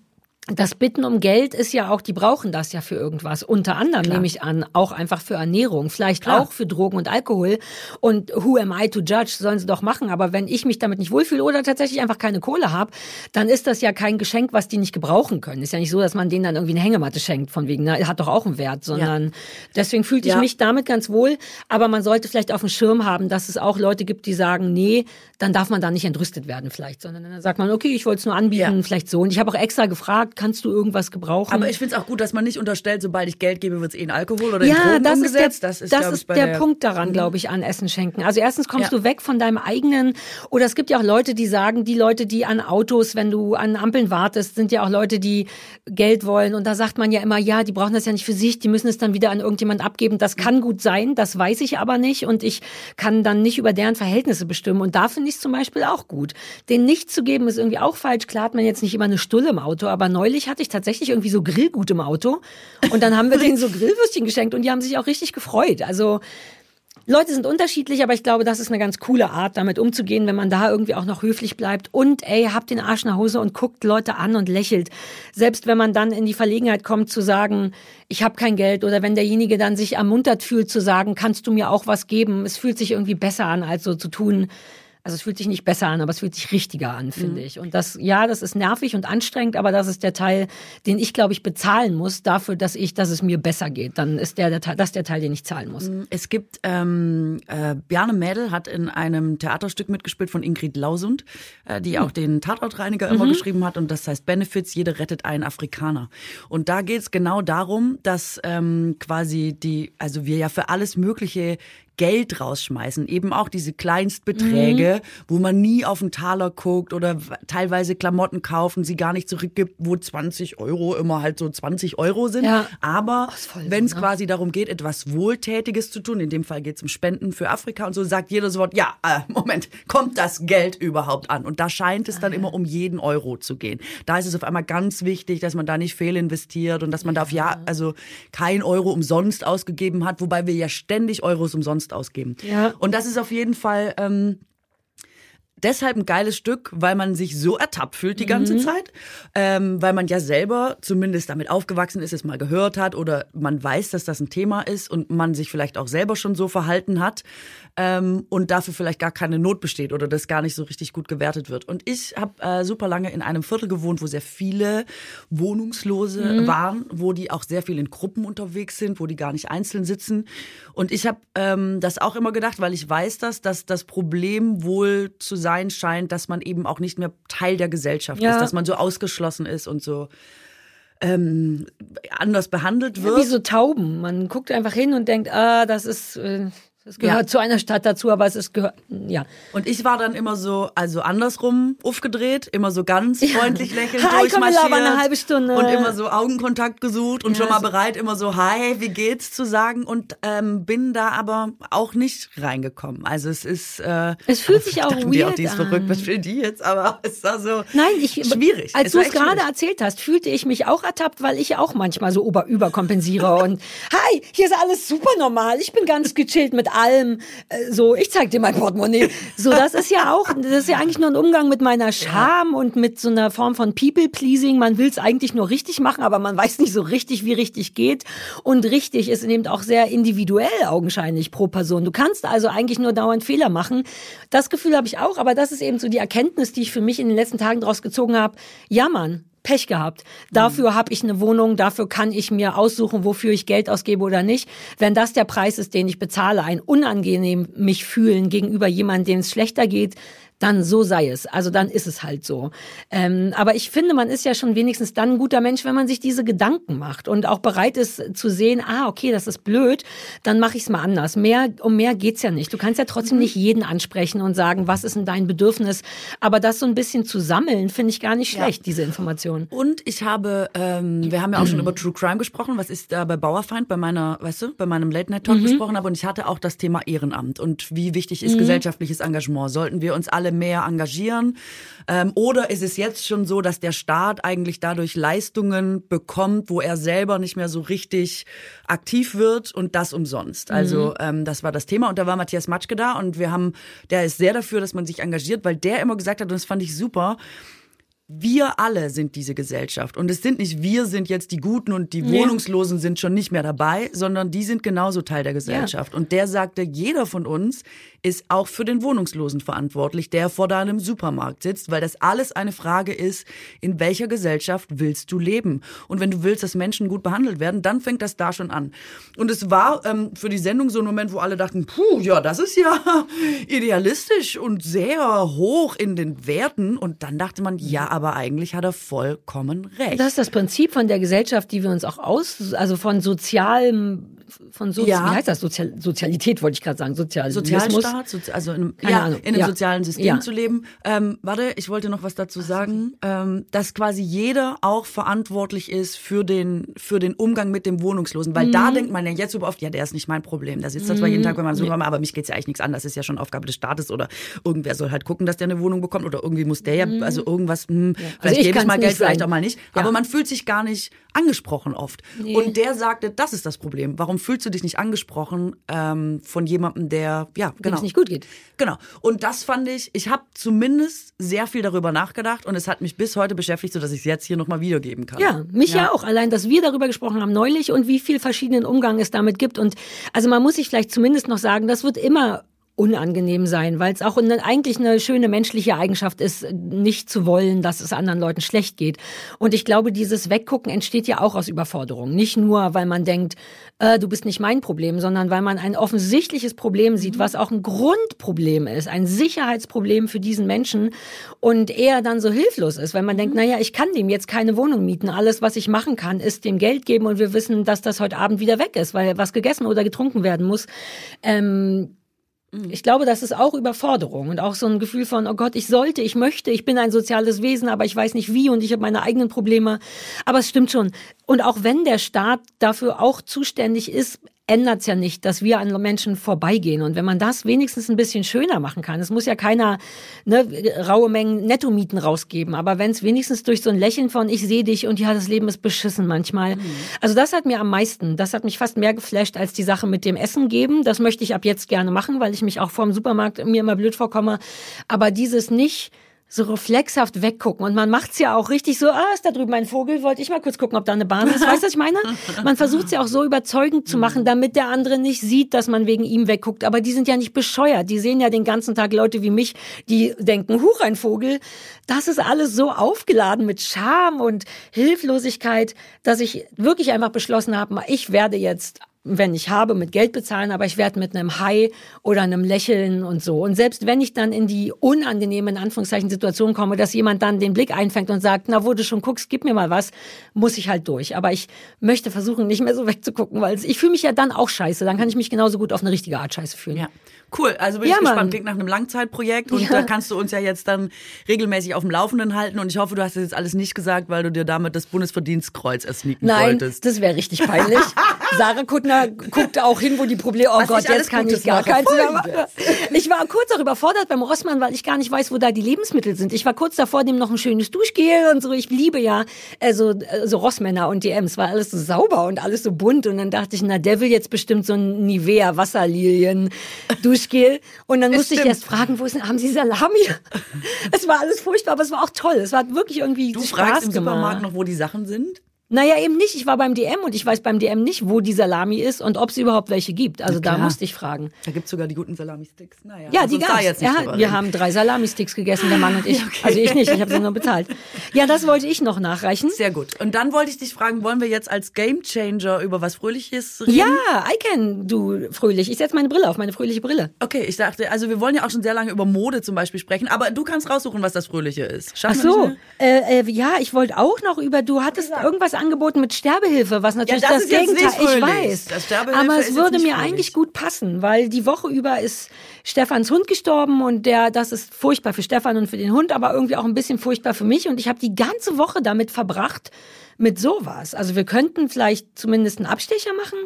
das Bitten um Geld ist ja auch, die brauchen das ja für irgendwas. Unter anderem Klar. nehme ich an, auch einfach für Ernährung, vielleicht Klar. auch für Drogen und Alkohol. Und who am I to judge, sollen sie doch machen. Aber wenn ich mich damit nicht wohlfühle oder tatsächlich einfach keine Kohle habe, dann ist das ja kein Geschenk, was die nicht gebrauchen können. Ist ja nicht so, dass man denen dann irgendwie eine Hängematte schenkt, von wegen, na, hat doch auch einen Wert, sondern ja. deswegen fühlte ich ja. mich damit ganz wohl. Aber man sollte vielleicht auf dem Schirm haben, dass es auch Leute gibt, die sagen, nee, dann darf man da nicht entrüstet werden vielleicht, sondern dann sagt man, okay, ich wollte es nur anbieten, ja. vielleicht so. Und ich habe auch extra gefragt, kannst du irgendwas gebrauchen? Aber ich finde es auch gut, dass man nicht unterstellt, sobald ich Geld gebe, wird es eh in Alkohol oder in ja, Drogen das umgesetzt. Ist der, das ist, das ist der, der, Punkt daran, mhm. glaube ich, an Essen schenken. Also erstens kommst ja. du weg von deinem eigenen, oder es gibt ja auch Leute, die sagen, die Leute, die an Autos, wenn du an Ampeln wartest, sind ja auch Leute, die Geld wollen. Und da sagt man ja immer, ja, die brauchen das ja nicht für sich, die müssen es dann wieder an irgendjemand abgeben. Das kann gut sein, das weiß ich aber nicht. Und ich kann dann nicht über deren Verhältnisse bestimmen. Und da finde ich es zum Beispiel auch gut. Den nicht zu geben ist irgendwie auch falsch. Klar hat man jetzt nicht immer eine Stulle im Auto, aber neulich hatte ich tatsächlich irgendwie so Grillgut im Auto und dann haben wir denen so Grillwürstchen geschenkt und die haben sich auch richtig gefreut. Also Leute sind unterschiedlich, aber ich glaube, das ist eine ganz coole Art, damit umzugehen, wenn man da irgendwie auch noch höflich bleibt. Und ey, habt den Arsch nach Hause und guckt Leute an und lächelt. Selbst wenn man dann in die Verlegenheit kommt zu sagen, ich habe kein Geld oder wenn derjenige dann sich ermuntert fühlt zu sagen, kannst du mir auch was geben. Es fühlt sich irgendwie besser an, als so zu tun, also es fühlt sich nicht besser an, aber es fühlt sich richtiger an, finde mhm. ich. Und das, ja, das ist nervig und anstrengend, aber das ist der Teil, den ich, glaube ich, bezahlen muss dafür, dass ich, dass es mir besser geht. Dann ist der, der Teil, das der Teil, den ich zahlen muss. Mhm. Es gibt, ähm, äh, Bjarne Mädel hat in einem Theaterstück mitgespielt von Ingrid Lausund, äh, die auch den Tatortreiniger immer mhm. geschrieben hat und das heißt Benefits, jede rettet einen Afrikaner. Und da geht es genau darum, dass ähm, quasi die, also wir ja für alles Mögliche Geld rausschmeißen, eben auch diese Kleinstbeträge, mhm. wo man nie auf den Taler guckt oder teilweise Klamotten kaufen, sie gar nicht zurückgibt, wo 20 Euro immer halt so 20 Euro sind. Ja. Aber wenn es ne? quasi darum geht, etwas Wohltätiges zu tun, in dem Fall geht es um Spenden für Afrika und so, sagt jeder sofort, ja, äh, Moment, kommt das Geld überhaupt an? Und da scheint es dann immer um jeden Euro zu gehen. Da ist es auf einmal ganz wichtig, dass man da nicht fehlinvestiert und dass man da auf ja, also kein Euro umsonst ausgegeben hat, wobei wir ja ständig Euros umsonst Kunst ausgeben. Ja. Und das ist auf jeden Fall ähm, deshalb ein geiles Stück, weil man sich so ertappt fühlt die ganze mhm. Zeit, ähm, weil man ja selber zumindest damit aufgewachsen ist, es mal gehört hat oder man weiß, dass das ein Thema ist und man sich vielleicht auch selber schon so verhalten hat ähm, und dafür vielleicht gar keine Not besteht oder das gar nicht so richtig gut gewertet wird. Und ich habe äh, super lange in einem Viertel gewohnt, wo sehr viele Wohnungslose mhm. waren, wo die auch sehr viel in Gruppen unterwegs sind, wo die gar nicht einzeln sitzen. Und ich habe ähm, das auch immer gedacht, weil ich weiß das, dass das Problem wohl zu sein scheint, dass man eben auch nicht mehr Teil der Gesellschaft ja. ist, dass man so ausgeschlossen ist und so ähm, anders behandelt wird. Ja, wie so Tauben. Man guckt einfach hin und denkt, ah, das ist äh, das gehört ja. zu einer Stadt dazu, aber es ist gehört, ja. Und ich war dann immer so, also andersrum aufgedreht, immer so ganz freundlich lächelnd hi, durchmarschiert. Komm, eine halbe Stunde. Und immer so Augenkontakt gesucht und ja, schon mal bereit, immer so, hi, wie geht's zu sagen und ähm, bin da aber auch nicht reingekommen. Also es ist, äh, es fühlt sich auch weird die auch, die ist verrückt, was will die jetzt? Aber es war so Nein, ich, schwierig. Als du es gerade erzählt hast, fühlte ich mich auch ertappt, weil ich auch manchmal so über überkompensiere und hi, hier ist alles super normal. Ich bin ganz gechillt mit allem. Äh, so, ich zeig dir mein Portemonnaie. So, das ist ja auch, das ist ja eigentlich nur ein Umgang mit meiner Scham ja. und mit so einer Form von People-Pleasing. Man will es eigentlich nur richtig machen, aber man weiß nicht so richtig, wie richtig geht. Und richtig ist eben auch sehr individuell augenscheinlich pro Person. Du kannst also eigentlich nur dauernd Fehler machen. Das Gefühl habe ich auch, aber das ist eben so die Erkenntnis, die ich für mich in den letzten Tagen daraus gezogen habe. Ja, Mann, Pech gehabt. Dafür habe ich eine Wohnung, dafür kann ich mir aussuchen, wofür ich Geld ausgebe oder nicht. Wenn das der Preis ist, den ich bezahle, ein unangenehm mich fühlen gegenüber jemandem, dem es schlechter geht, dann so sei es. Also dann ist es halt so. Ähm, aber ich finde, man ist ja schon wenigstens dann ein guter Mensch, wenn man sich diese Gedanken macht und auch bereit ist zu sehen, ah, okay, das ist blöd, dann mache ich es mal anders. Mehr, um mehr geht's ja nicht. Du kannst ja trotzdem mhm. nicht jeden ansprechen und sagen, was ist denn dein Bedürfnis? Aber das so ein bisschen zu sammeln, finde ich gar nicht schlecht, ja. diese Informationen. Und ich habe, ähm, wir haben ja auch schon über True Crime gesprochen, was ich da bei Bauerfeind, bei meiner, weißt du, bei meinem Late Night Talk mhm. besprochen habe. Und ich hatte auch das Thema Ehrenamt und wie wichtig ist mhm. gesellschaftliches Engagement. Sollten wir uns alle alle mehr engagieren? Ähm, oder ist es jetzt schon so, dass der Staat eigentlich dadurch Leistungen bekommt, wo er selber nicht mehr so richtig aktiv wird und das umsonst? Also mhm. ähm, das war das Thema und da war Matthias Matschke da und wir haben, der ist sehr dafür, dass man sich engagiert, weil der immer gesagt hat, und das fand ich super, wir alle sind diese Gesellschaft. Und es sind nicht wir sind jetzt die Guten und die Wohnungslosen sind schon nicht mehr dabei, sondern die sind genauso Teil der Gesellschaft. Ja. Und der sagte, jeder von uns ist auch für den Wohnungslosen verantwortlich, der vor deinem Supermarkt sitzt, weil das alles eine Frage ist, in welcher Gesellschaft willst du leben? Und wenn du willst, dass Menschen gut behandelt werden, dann fängt das da schon an. Und es war ähm, für die Sendung so ein Moment, wo alle dachten, puh, ja, das ist ja idealistisch und sehr hoch in den Werten. Und dann dachte man, ja, aber eigentlich hat er vollkommen recht. Das ist das Prinzip von der Gesellschaft, die wir uns auch aus, also von sozialem von Sozi Ja. wie heißt das? Sozial Sozialität wollte ich gerade sagen. Sozialismus. Sozialstaat, Sozi also in einem, Keine ja, Ahnung. in einem Ja. sozialen System Ja. zu leben. Ähm, warte, ich wollte noch was dazu sagen, ähm, dass quasi jeder auch verantwortlich ist für den für den Umgang mit dem Wohnungslosen, weil Mhm. da denkt man ja jetzt super oft, ja, der ist nicht mein Problem. Da sitzt er zwar jeden Tag bei meinem Sohn, aber mich geht's ja eigentlich nichts an. Das ist ja schon Aufgabe des Staates oder irgendwer soll halt gucken, dass der eine Wohnung bekommt oder irgendwie muss der ja, also irgendwas, hm, vielleicht Also gebe ich mal Geld, nicht vielleicht auch mal nicht. Ja. Aber man fühlt sich gar nicht angesprochen oft. Und der sagte, das ist das Problem. Warum fühlst du dich nicht angesprochen ähm, von jemandem, der, ja, genau. es nicht gut geht. Genau. Und das fand ich, ich habe zumindest sehr viel darüber nachgedacht und es hat mich bis heute beschäftigt, sodass ich es jetzt hier nochmal wiedergeben kann. Ja, mich ja. auch. Allein, dass wir darüber gesprochen haben neulich und wie viel verschiedenen Umgang es damit gibt. Und also man muss sich vielleicht zumindest noch sagen, das wird immer unangenehm sein, weil es auch eine, eigentlich eine schöne menschliche Eigenschaft ist, nicht zu wollen, dass es anderen Leuten schlecht geht. Und ich glaube, dieses Weggucken entsteht ja auch aus Überforderung. Nicht nur, weil man denkt, äh, du bist nicht mein Problem, sondern weil man ein offensichtliches Problem sieht, was auch ein Grundproblem ist, ein Sicherheitsproblem für diesen Menschen und er dann so hilflos ist, weil man denkt, naja, ich kann dem jetzt keine Wohnung mieten. Alles, was ich machen kann, ist dem Geld geben und wir wissen, dass das heute Abend wieder weg ist, weil was gegessen oder getrunken werden muss. Ähm, ich glaube, das ist auch Überforderung und auch so ein Gefühl von, oh Gott, ich sollte, ich möchte, ich bin ein soziales Wesen, aber ich weiß nicht wie und ich habe meine eigenen Probleme. Aber es stimmt schon. Und auch wenn der Staat dafür auch zuständig ist, ändert es ja nicht, dass wir an Menschen vorbeigehen. Und wenn man das wenigstens ein bisschen schöner machen kann, es muss ja keiner ne, raue Mengen Nettomieten rausgeben, aber wenn es wenigstens durch so ein Lächeln von ich sehe dich und ja, das Leben ist beschissen manchmal. Also das hat mir am meisten, das hat mich fast mehr geflasht als die Sache mit dem Essen geben. Das möchte ich ab jetzt gerne machen, weil ich mich auch vor dem Supermarkt mir immer blöd vorkomme. Aber dieses nicht so reflexhaft weggucken. Und man macht's ja auch richtig so, ah, ist da drüben ein Vogel, wollte ich mal kurz gucken, ob da eine Bahn ist. Weißt du, was ich meine? Man versucht's ja auch so überzeugend zu machen, damit der andere nicht sieht, dass man wegen ihm wegguckt. Aber die sind ja nicht bescheuert. Die sehen ja den ganzen Tag Leute wie mich, die denken, huch, ein Vogel. Das ist alles so aufgeladen mit Scham und Hilflosigkeit, dass ich wirklich einfach beschlossen habe, ich werde jetzt wenn ich habe, mit Geld bezahlen, aber ich werde mit einem Hi oder einem Lächeln und so. Und selbst wenn ich dann in die unangenehme, in Anführungszeichen, Situation komme, dass jemand dann den Blick einfängt und sagt, na, wo du schon guckst, gib mir mal was, muss ich halt durch. Aber ich möchte versuchen, nicht mehr so wegzugucken, weil ich fühle mich ja dann auch scheiße. Dann kann ich mich genauso gut auf eine richtige Art scheiße fühlen. Ja. Cool, also bin Ja, ich gespannt. Mann. Klingt nach einem Langzeitprojekt und Ja. da kannst du uns ja jetzt dann regelmäßig auf dem Laufenden halten und ich hoffe, du hast das jetzt alles nicht gesagt, weil du dir damit das Bundesverdienstkreuz ersneaken Nein, wolltest. das wäre richtig peinlich. Sarah Kuttner guckt auch hin, wo die Probleme. Oh Was Gott, jetzt kann ich gar keins mehr. Ich war kurz auch überfordert beim Rossmann, weil ich gar nicht weiß, wo da die Lebensmittel sind. Ich war kurz davor, dem noch ein schönes Duschgel und so. Ich liebe ja äh, so, so Rossmänner und DMs. War alles so sauber und alles so bunt. Und dann dachte ich, na, der will jetzt bestimmt so ein Nivea Wasserlilien Duschgel. Und dann musste ich erst fragen, wo ist, haben Sie Salami? es war alles furchtbar, aber es war auch toll. Es hat wirklich irgendwie Du Spaß fragst im gemacht. Supermarkt noch, wo die Sachen sind? Naja, eben nicht. Ich war beim DM und ich weiß beim DM nicht, wo die Salami ist und ob es überhaupt welche gibt. Also da musste ich fragen. Da gibt's sogar die guten Salami-Sticks. Naja, Ja, lass die jetzt nicht Ja, wir reden. haben drei Salami-Sticks gegessen, der Mann und ich. Also ich nicht, ich habe sie nur bezahlt. Ja, das wollte ich noch nachreichen. Sehr gut. Und dann wollte ich dich fragen, wollen wir jetzt als Gamechanger über was Fröhliches reden? Ja, I can, du fröhlich. Ich setze meine Brille auf, meine fröhliche Brille. Okay, ich dachte, also wir wollen ja auch schon sehr lange über Mode zum Beispiel sprechen, aber du kannst raussuchen, was das Fröhliche ist. Ach Schaffen wir so, äh, äh, ja, ich wollte auch noch über, du hattest irgendwas angeboten mit Sterbehilfe, was natürlich das das, ist jetzt Gegenteil, nicht ich weiß. Das aber ist es würde mir fröhlich. eigentlich gut passen, weil die Woche über ist Stefans Hund gestorben und der, das ist furchtbar für Stefan und für den Hund, aber irgendwie auch ein bisschen furchtbar für mich und ich habe die ganze Woche damit verbracht, mit sowas. Also wir könnten vielleicht zumindest einen Abstecher machen,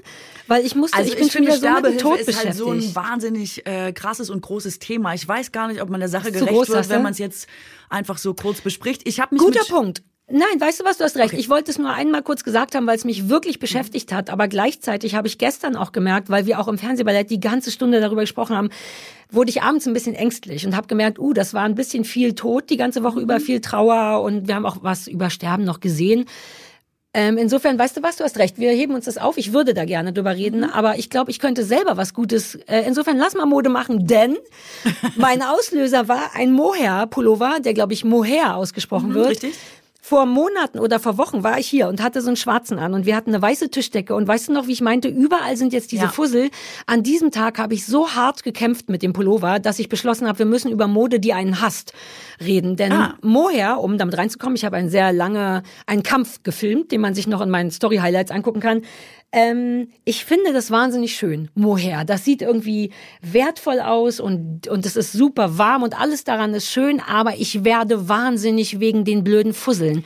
weil ich musste, Also ich bin ich schon finde, wieder so mit dem Tod ist halt so ein wahnsinnig äh, krasses und großes Thema. Ich weiß gar nicht, ob man der Sache Ist gerecht groß, wird, wenn man es jetzt einfach so kurz bespricht. Ich habe mich Guter Punkt. Nein, weißt du was, du hast recht. Ich wollte es nur einmal kurz gesagt haben, weil es mich wirklich beschäftigt hat. Aber gleichzeitig habe ich gestern auch gemerkt, weil wir auch im Fernsehballett die ganze Stunde darüber gesprochen haben, wurde ich abends ein bisschen ängstlich und habe gemerkt, uh, das war ein bisschen viel Tod die ganze Woche über, viel Trauer und wir haben auch was über Sterben noch gesehen. Ähm, insofern, weißt du was, du hast recht, wir heben uns das auf. Ich würde da gerne drüber reden, aber ich glaube, ich könnte selber was Gutes. Äh, insofern, lass mal Mode machen, denn mein Auslöser war ein Mohair-Pullover, der, glaube ich, Mohair ausgesprochen wird. richtig. Vor Monaten oder vor Wochen war ich hier und hatte so einen schwarzen an und wir hatten eine weiße Tischdecke und weißt du noch, wie ich meinte, überall sind jetzt diese Ja. Fussel. An diesem Tag habe ich so hart gekämpft mit dem Pullover, dass ich beschlossen habe, wir müssen über Mode, die einen hasst, reden. Denn Ah. Moher, um damit reinzukommen, ich habe einen sehr lange, einen Kampf gefilmt, den man sich noch in meinen Story-Highlights angucken kann. Ähm, ich finde das wahnsinnig schön, Moher. Das sieht irgendwie wertvoll aus und, und es ist super warm und alles daran ist schön, aber ich werde wahnsinnig wegen den blöden Fusseln.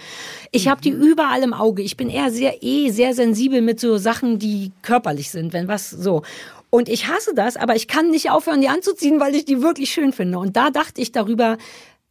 Ich habe die überall im Auge. Ich bin eher sehr, eh sehr sensibel mit so Sachen, die körperlich sind, wenn was so. Und ich hasse das, aber ich kann nicht aufhören, die anzuziehen, weil ich die wirklich schön finde. Und da dachte ich darüber,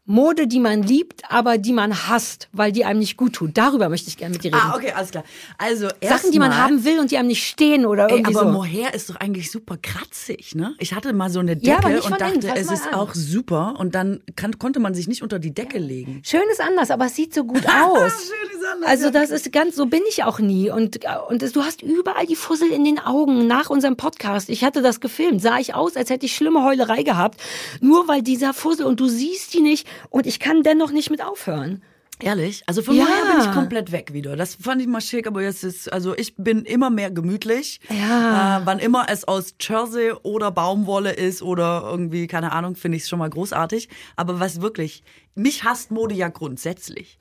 Mode, die man liebt, aber die man hasst, weil die einem nicht gut tut. Darüber möchte ich gerne mit dir reden. Ah, okay, alles klar. Also Sachen, die man haben will und die einem nicht stehen oder Ey, irgendwie aber so. Mohair ist doch eigentlich super kratzig, ne? Ich hatte mal so eine Decke Ja, und dachte, es ist an. auch super und dann kann, konnte man sich nicht unter die Decke legen. Schön ist anders, aber es sieht so gut aus. Schön ist anders, Also ja. das ist ganz, so bin ich auch nie. Und, und das, du hast überall die Fussel in den Augen nach unserem Podcast. Ich hatte das gefilmt, sah ich aus, als hätte ich schlimme Heulerei gehabt. Nur weil dieser Fussel und du siehst die nicht und ich kann dennoch nicht mit aufhören. Ehrlich? Also von Ja. Mohair bin ich komplett weg wieder. Das fand ich mal schick, aber jetzt ist, also ich bin immer mehr gemütlich. Ja. Äh, wann immer es aus Jersey oder Baumwolle ist oder irgendwie, keine Ahnung, finde ich es schon mal großartig. Aber was wirklich, mich hasst Mode ja grundsätzlich.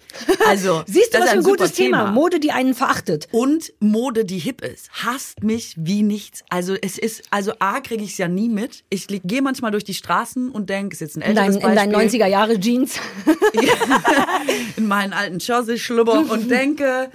Also, Siehst du, das was ist für ein gutes Thema. Mode, die einen verachtet. Und Mode, die hip ist, hasst mich wie nichts. Also es ist, also A kriege ich es ja nie mit. Ich gehe manchmal durch die Straßen und denke, ist jetzt ein In, älteres dein, in deinen Beispiel, 90er Jahre Jeans. in meinen alten Jersey-Schlüpper und denke,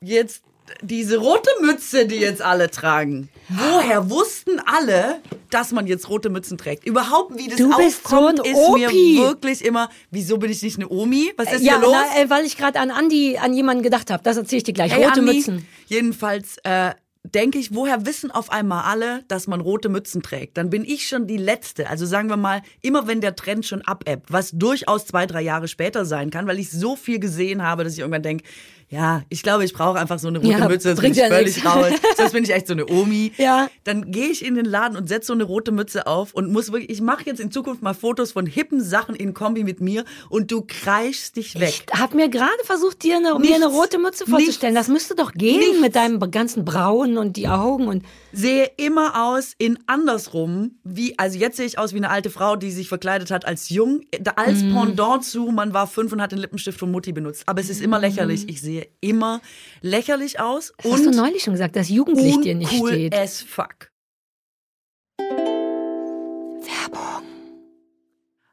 jetzt diese rote Mütze, die jetzt alle tragen. Woher wussten alle, dass man jetzt rote Mützen trägt? Überhaupt, wie das Du bist so aufkommt, ein ist Opi. mir wirklich immer, wieso bin ich nicht eine Omi? Was ist ja, hier los? na, äh, weil ich gerade an Andi, an jemanden gedacht habe. Das erzähle ich dir gleich. Hey, Rote Andi, Mützen. Jedenfalls äh, denke ich, woher wissen auf einmal alle, dass man rote Mützen trägt? Dann bin ich schon die Letzte. Also sagen wir mal, immer wenn der Trend schon abebbt, was durchaus zwei, drei Jahre später sein kann, weil ich so viel gesehen habe, dass ich irgendwann denke, ja, ich glaube, ich brauche einfach so eine rote Ja, Mütze, sonst bin bringt ich ja völlig nix. raus. Sonst bin ich echt so eine Omi. Ja. Dann gehe ich in den Laden und setze so eine rote Mütze auf und muss wirklich, ich mache jetzt in Zukunft mal Fotos von hippen Sachen in Kombi mit mir und du kreischst dich weg. Ich habe mir gerade versucht, dir eine, mir eine Nichts. rote Mütze vorzustellen. Nichts. Das müsste doch gehen Nichts. mit deinem ganzen Brauen und die Augen und sehe immer aus in andersrum, wie, also jetzt sehe ich aus wie eine alte Frau, die sich verkleidet hat als jung, als Mhm. Pendant zu, man war fünf und hat den Lippenstift von Mutti benutzt. Aber es ist immer lächerlich. Ich sehe immer lächerlich aus das hast du und neulich schon gesagt, dass Jugendlicht dir nicht steht. as fuck. Werbung.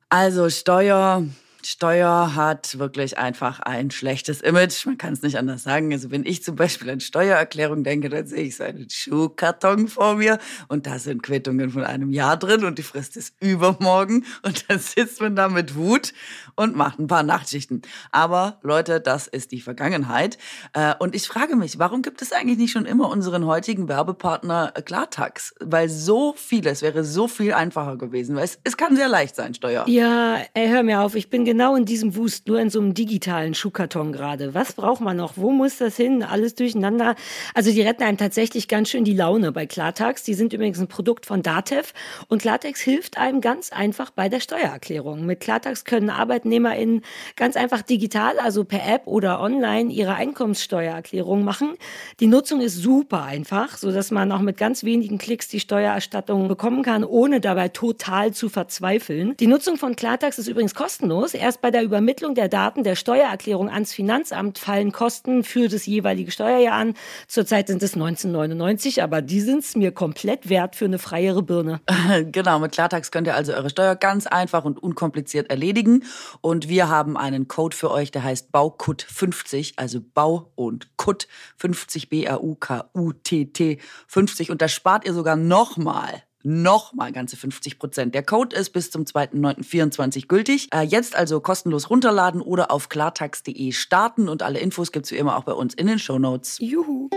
Also Steuer, Steuer hat wirklich einfach ein schlechtes Image. Man kann es nicht anders sagen. Also wenn ich zum Beispiel an Steuererklärung denke, dann sehe ich so einen Schuhkarton vor mir und da sind Quittungen von einem Jahr drin und die Frist ist übermorgen und dann sitzt man da mit Wut und macht ein paar Nachtschichten. Aber Leute, das ist die Vergangenheit. Äh, Und ich frage mich, warum gibt es eigentlich nicht schon immer unseren heutigen Werbepartner äh, Klartax? Weil so vieles wäre so viel einfacher gewesen. Weil es, es kann sehr leicht sein, Steuer. Ja, ey, hör mir auf, ich bin genau in diesem Wust, nur in so einem digitalen Schuhkarton gerade. Was braucht man noch? Wo muss das hin? Alles durcheinander. Also die retten einem tatsächlich ganz schön die Laune bei Klartax. Die sind übrigens ein Produkt von Datev und Klartax hilft einem ganz einfach bei der Steuererklärung. Mit Klartax können ArbeitnehmerInnen ganz einfach digital, also per App oder online, ihre Einkommenssteuererklärung machen. Die Nutzung ist super einfach, so dass man auch mit ganz wenigen Klicks die Steuererstattung bekommen kann, ohne dabei total zu verzweifeln. Die Nutzung von Klartax ist übrigens kostenlos. Erst bei der Übermittlung der Daten der Steuererklärung ans Finanzamt fallen Kosten für das jeweilige Steuerjahr an. Zurzeit sind es 1999, aber die sind es mir komplett wert für eine freiere Birne. Genau, mit Klartax könnt ihr also eure Steuer ganz einfach und unkompliziert erledigen. Und wir haben einen Code für euch, der heißt BAUKUT50, also Bau und Kut 50 B-A-U-K-U-T-T 50. Und da spart ihr sogar nochmal nochmal ganze 50 Prozent. Der Code ist bis zum 2.9.24 gültig. Äh, jetzt also kostenlos runterladen oder auf klartax.de starten und alle Infos gibt's wie immer auch bei uns in den Shownotes. Juhu.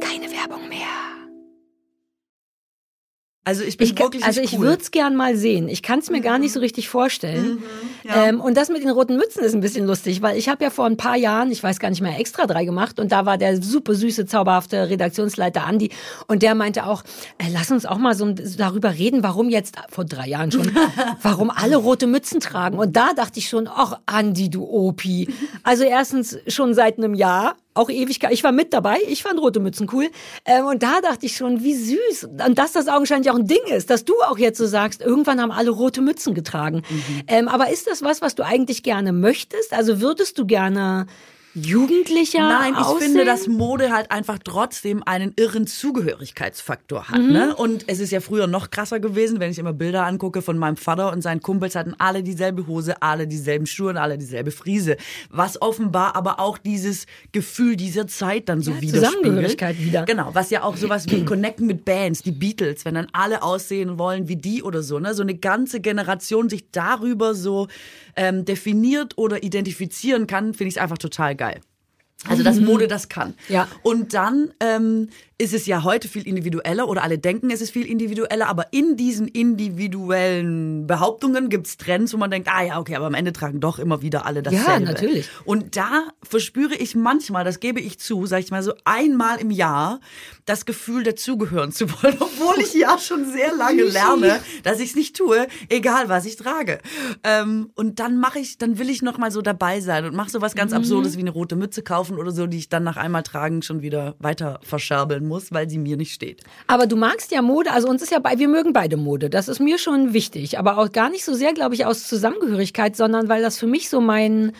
Keine Werbung mehr. Also ich bin Ich, wirklich also nicht ich cool. würde es gern mal sehen. Ich kann es mir gar nicht so richtig vorstellen. Ähm, und das mit den roten Mützen ist ein bisschen lustig, weil ich habe ja vor ein paar Jahren, ich weiß gar nicht mehr, extra drei gemacht und da war der super süße, zauberhafte Redaktionsleiter Andi und der meinte auch, äh, lass uns auch mal so darüber reden, warum jetzt, vor drei Jahren schon, warum alle rote Mützen tragen. Und da dachte ich schon, ach Andi, du Opi. Also erstens schon seit einem Jahr auch Ewigkeit. Ich war mit dabei, ich fand rote Mützen cool. Ähm, und da dachte ich schon, wie süß. Und dass das augenscheinlich auch ein Ding ist, dass du auch jetzt so sagst, irgendwann haben alle rote Mützen getragen. Ähm, aber ist das was, was du eigentlich gerne möchtest? Also würdest du gerne jugendlicher Nein, ich aussehen? finde, dass Mode halt einfach trotzdem einen irren Zugehörigkeitsfaktor hat. Ne? Und es ist ja früher noch krasser gewesen, wenn ich immer Bilder angucke von meinem Vater und seinen Kumpels hatten alle dieselbe Hose, alle dieselben Schuhe und alle dieselbe Friese. Was offenbar aber auch dieses Gefühl dieser Zeit dann so Ja, widerspiegelt. Zusammengehörigkeit wieder. Genau, was ja auch sowas wie Connecten mit Bands, die Beatles, wenn dann alle aussehen wollen wie die oder so. Ne? So eine ganze Generation sich darüber so ähm, definiert oder identifizieren kann, finde ich es einfach total geil. Also, dass Mode das kann. Ja. Und dann ähm, ist es ja heute viel individueller oder alle denken, es ist viel individueller, aber in diesen individuellen Behauptungen gibt's Trends, wo man denkt, ah ja, okay, aber am Ende tragen doch immer wieder alle dasselbe. natürlich. Und da verspüre ich manchmal, das gebe ich zu, sag ich mal so einmal im Jahr, das Gefühl dazugehören zu wollen, obwohl ich ja schon sehr lange lerne, dass ich es nicht tue, egal was ich trage. Ähm, und dann mache ich, dann will ich noch mal so dabei sein und mache so was Mhm. ganz Absurdes wie eine rote Mütze kaufen oder so, die ich dann nach einmal tragen schon wieder weiter verscherbeln muss, weil sie mir nicht steht. Aber du magst ja Mode, also uns ist ja bei, wir mögen beide Mode. Das ist mir schon wichtig. Aber auch gar nicht so sehr, glaube ich, aus Zusammengehörigkeit, sondern weil das für mich so mein,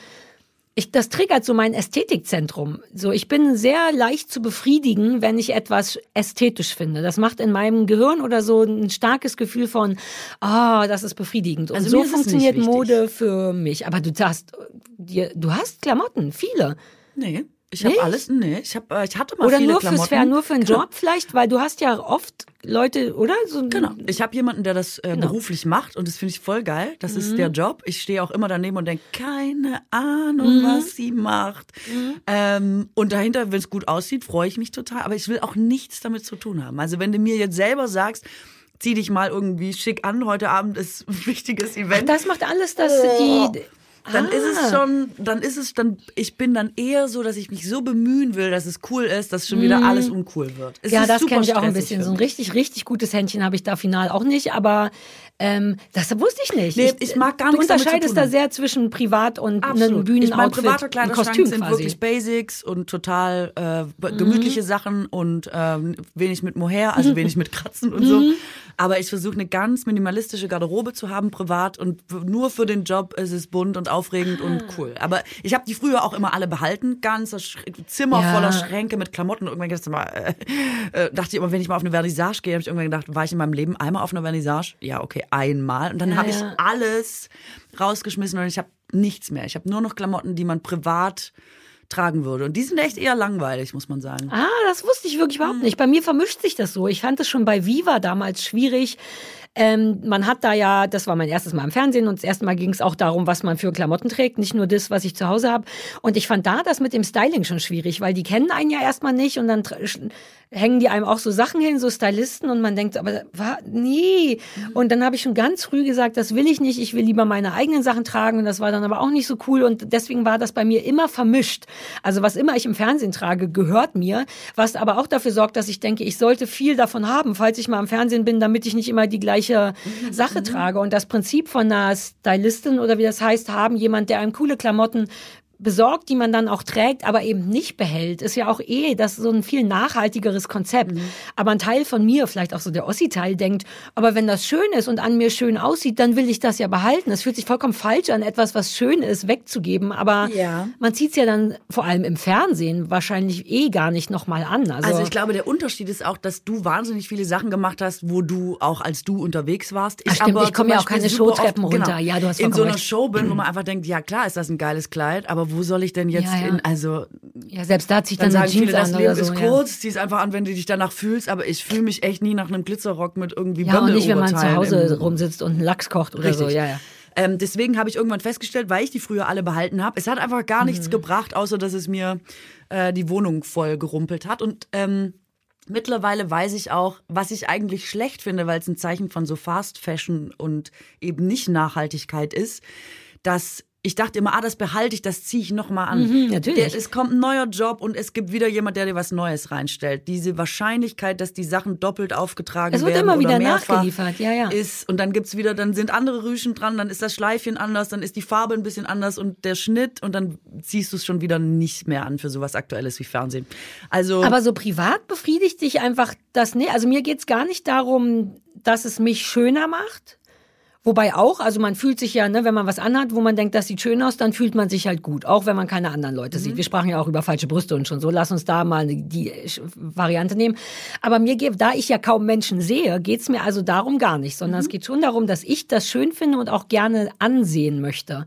ich, das triggert so mein Ästhetikzentrum. So, ich bin sehr leicht zu befriedigen, wenn ich etwas ästhetisch finde. Das macht in meinem Gehirn oder so ein starkes Gefühl von, ah, das ist befriedigend. Und Also so funktioniert. Mode für mich. Aber du hast, dir, du hast Klamotten, viele. Nee. Ich habe alles, nee, ich hab, äh, ich hatte mal Oder viele nur fürs Klamotten. Fair, nur für einen Genau. Job vielleicht, weil du hast ja oft Leute, oder? So, Genau. Ich habe jemanden, der das äh, Genau. beruflich macht und das finde ich voll geil. Das Mhm. ist der Job. Ich stehe auch immer daneben und denke, keine Ahnung, Mhm. was sie macht. Ähm, und dahinter, wenn es gut aussieht, freue ich mich total. Aber ich will auch nichts damit zu tun haben. Also wenn du mir jetzt selber sagst, zieh dich mal irgendwie schick an, heute Abend ist ein wichtiges Event. Das macht alles, dass Oh. die. Dann ist Ah. es schon, dann ist es dann, ich bin dann eher so, dass ich mich so bemühen will, dass es cool ist, dass schon wieder alles uncool wird. Es Mhm. Ja, ist das kenne ich auch ein bisschen. So ein richtig, richtig gutes Händchen habe ich da final auch nicht, aber ähm, das wusste ich nicht. Nee, ich mag gar du nichts zu unterscheidest da sehr zwischen Privat und einem Absolut. Ich mein, Bühnenoutfit, private ein Kleiderschrank sind quasi. wirklich Basics und total äh, Mhm. gemütliche Sachen und ähm, wenig mit Mohair, also wenig mit Kratzen und so. Mhm. Aber ich versuche eine ganz minimalistische Garderobe zu haben, privat und nur für den Job ist es bunt und aufregend und Ah. cool. Aber ich habe die früher auch immer alle behalten, ganzes Sch Zimmer Ja. voller Schränke mit Klamotten. Und irgendwann mal, äh, äh, dachte ich immer, wenn ich mal auf eine Vernissage gehe, habe ich irgendwann gedacht, war ich in meinem Leben einmal auf einer Vernissage? Ja, okay, einmal. Und dann Ja, habe ich ja. alles rausgeschmissen und ich habe nichts mehr. Ich habe nur noch Klamotten, die man privat tragen würde. Und die sind echt eher langweilig, muss man sagen. Ah, das wusste ich wirklich Mhm. überhaupt nicht. Bei mir vermischt sich das so. Ich fand es schon bei Viva damals schwierig. Ähm, man hat da ja, das war mein erstes Mal im Fernsehen und das erste Mal ging es auch darum, was man für Klamotten trägt, nicht nur das, was ich zu Hause habe. Und ich fand da das mit dem Styling schon schwierig, weil die kennen einen ja erstmal nicht und dann hängen die einem auch so Sachen hin, so Stylisten und man denkt, aber wa, nee. Und dann habe ich schon ganz früh gesagt, das will ich nicht, ich will lieber meine eigenen Sachen tragen und das war dann aber auch nicht so cool und deswegen war das bei mir immer vermischt. Also was immer ich im Fernsehen trage, gehört mir, was aber auch dafür sorgt, dass ich denke, ich sollte viel davon haben, falls ich mal im Fernsehen bin, damit ich nicht immer die gleiche Sache trage. Und das Prinzip von einer Stylistin oder wie das heißt, haben jemand, der einem coole Klamotten besorgt, die man dann auch trägt, aber eben nicht behält, ist ja auch eh das ist so ein viel nachhaltigeres Konzept. Aber ein Teil von mir, vielleicht auch so der Ossi-Teil, denkt, aber wenn das schön ist und an mir schön aussieht, dann will ich das ja behalten. Es fühlt sich vollkommen falsch an, etwas, was schön ist, wegzugeben. Aber Ja. man zieht es ja dann vor allem im Fernsehen wahrscheinlich eh gar nicht nochmal an. Also, Also ich glaube, der Unterschied ist auch, dass du wahnsinnig viele Sachen gemacht hast, wo du auch als du unterwegs warst. Ach, stimmt, ich komme ja auch keine oft- Showtreppen runter. Genau, Ja, du hast In so einer recht. Show bin, wo man einfach denkt, ja klar ist das ein geiles Kleid, aber wo soll ich denn jetzt Ja, ja. in, also ja, selbst da zieht dann dann, sagen viele, das an Leben so. ist kurz, zieh es einfach an, wenn du dich danach fühlst, aber ich fühle mich echt nie nach einem Glitzerrock mit irgendwie Ja, und nicht, wenn man zu Hause rumsitzt und einen Lachs kocht oder so. Richtig. Ja, ja. Ähm, deswegen habe ich irgendwann festgestellt, weil ich die früher alle behalten habe, es hat einfach gar Mhm. nichts gebracht, außer dass es mir äh, die Wohnung voll gerumpelt hat. Und ähm, Mittlerweile weiß ich auch, was ich eigentlich schlecht finde, weil es ein Zeichen von so Fast Fashion und eben nicht Nachhaltigkeit ist, dass ich dachte immer, ah, das behalte ich, das ziehe ich nochmal an. Mhm, natürlich. Der, es kommt ein neuer Job und es gibt wieder jemand, der dir was Neues reinstellt. Diese Wahrscheinlichkeit, dass die Sachen doppelt aufgetragen Es wird werden immer wieder nachgeliefert, ja, ja. ist und dann gibt's wieder, dann sind andere Rüschen dran, dann ist das Schleifchen anders, dann ist die Farbe ein bisschen anders und der Schnitt und dann ziehst du es schon wieder nicht mehr an für sowas Aktuelles wie Fernsehen. Also Aber so privat befriedigt dich einfach das, nee, also mir geht's gar nicht darum, dass es mich schöner macht. Wobei auch, also man fühlt sich ja, ne, wenn man was anhat, wo man denkt, das sieht schön aus, dann fühlt man sich halt gut, auch wenn man keine anderen Leute sieht. Wir sprachen ja auch über falsche Brüste und schon so. Lass uns da mal die Variante nehmen. Aber mir geht, da ich ja kaum Menschen sehe, geht's mir also darum gar nicht, sondern es geht schon darum, dass ich das schön finde und auch gerne ansehen möchte.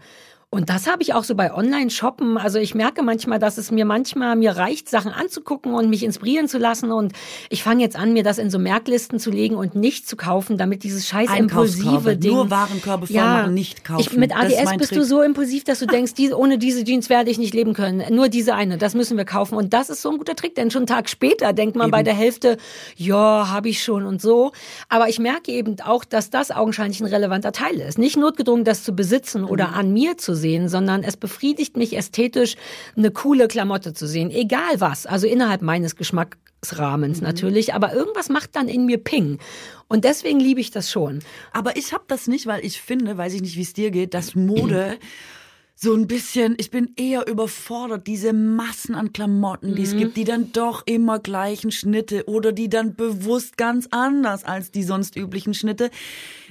Und das habe ich auch so bei Online-Shoppen. Also ich merke manchmal, dass es mir manchmal, mir reicht, Sachen anzugucken und mich inspirieren zu lassen. Und ich fange jetzt an, mir das in so Merklisten zu legen und nicht zu kaufen, damit dieses scheiß impulsive Ding. nur Warenkörbe voll machen, nicht kaufen. Ich, mit ADS bist Trick. du so impulsiv, dass du denkst, die, ohne diese Jeans werde ich nicht leben können. Nur diese eine, das müssen wir kaufen. Und das ist so ein guter Trick, denn schon einen Tag später denkt man bei der Hälfte, ja, habe ich schon und so. Aber ich merke eben auch, dass das augenscheinlich ein relevanter Teil ist. Nicht notgedrungen, das zu besitzen oder Mhm. an mir zu sehen, sondern es befriedigt mich ästhetisch, eine coole Klamotte zu sehen. Egal was. Also innerhalb meines Geschmacksrahmens Mhm. natürlich. Aber irgendwas macht dann in mir Ping. Und deswegen liebe ich das schon. Aber ich habe das nicht, weil ich finde, weiß ich nicht, wie es dir geht, dass Mode so ein bisschen, ich bin eher überfordert, diese Massen an Klamotten, die es gibt, die dann doch immer gleichen Schnitte oder die dann bewusst ganz anders als die sonst üblichen Schnitte.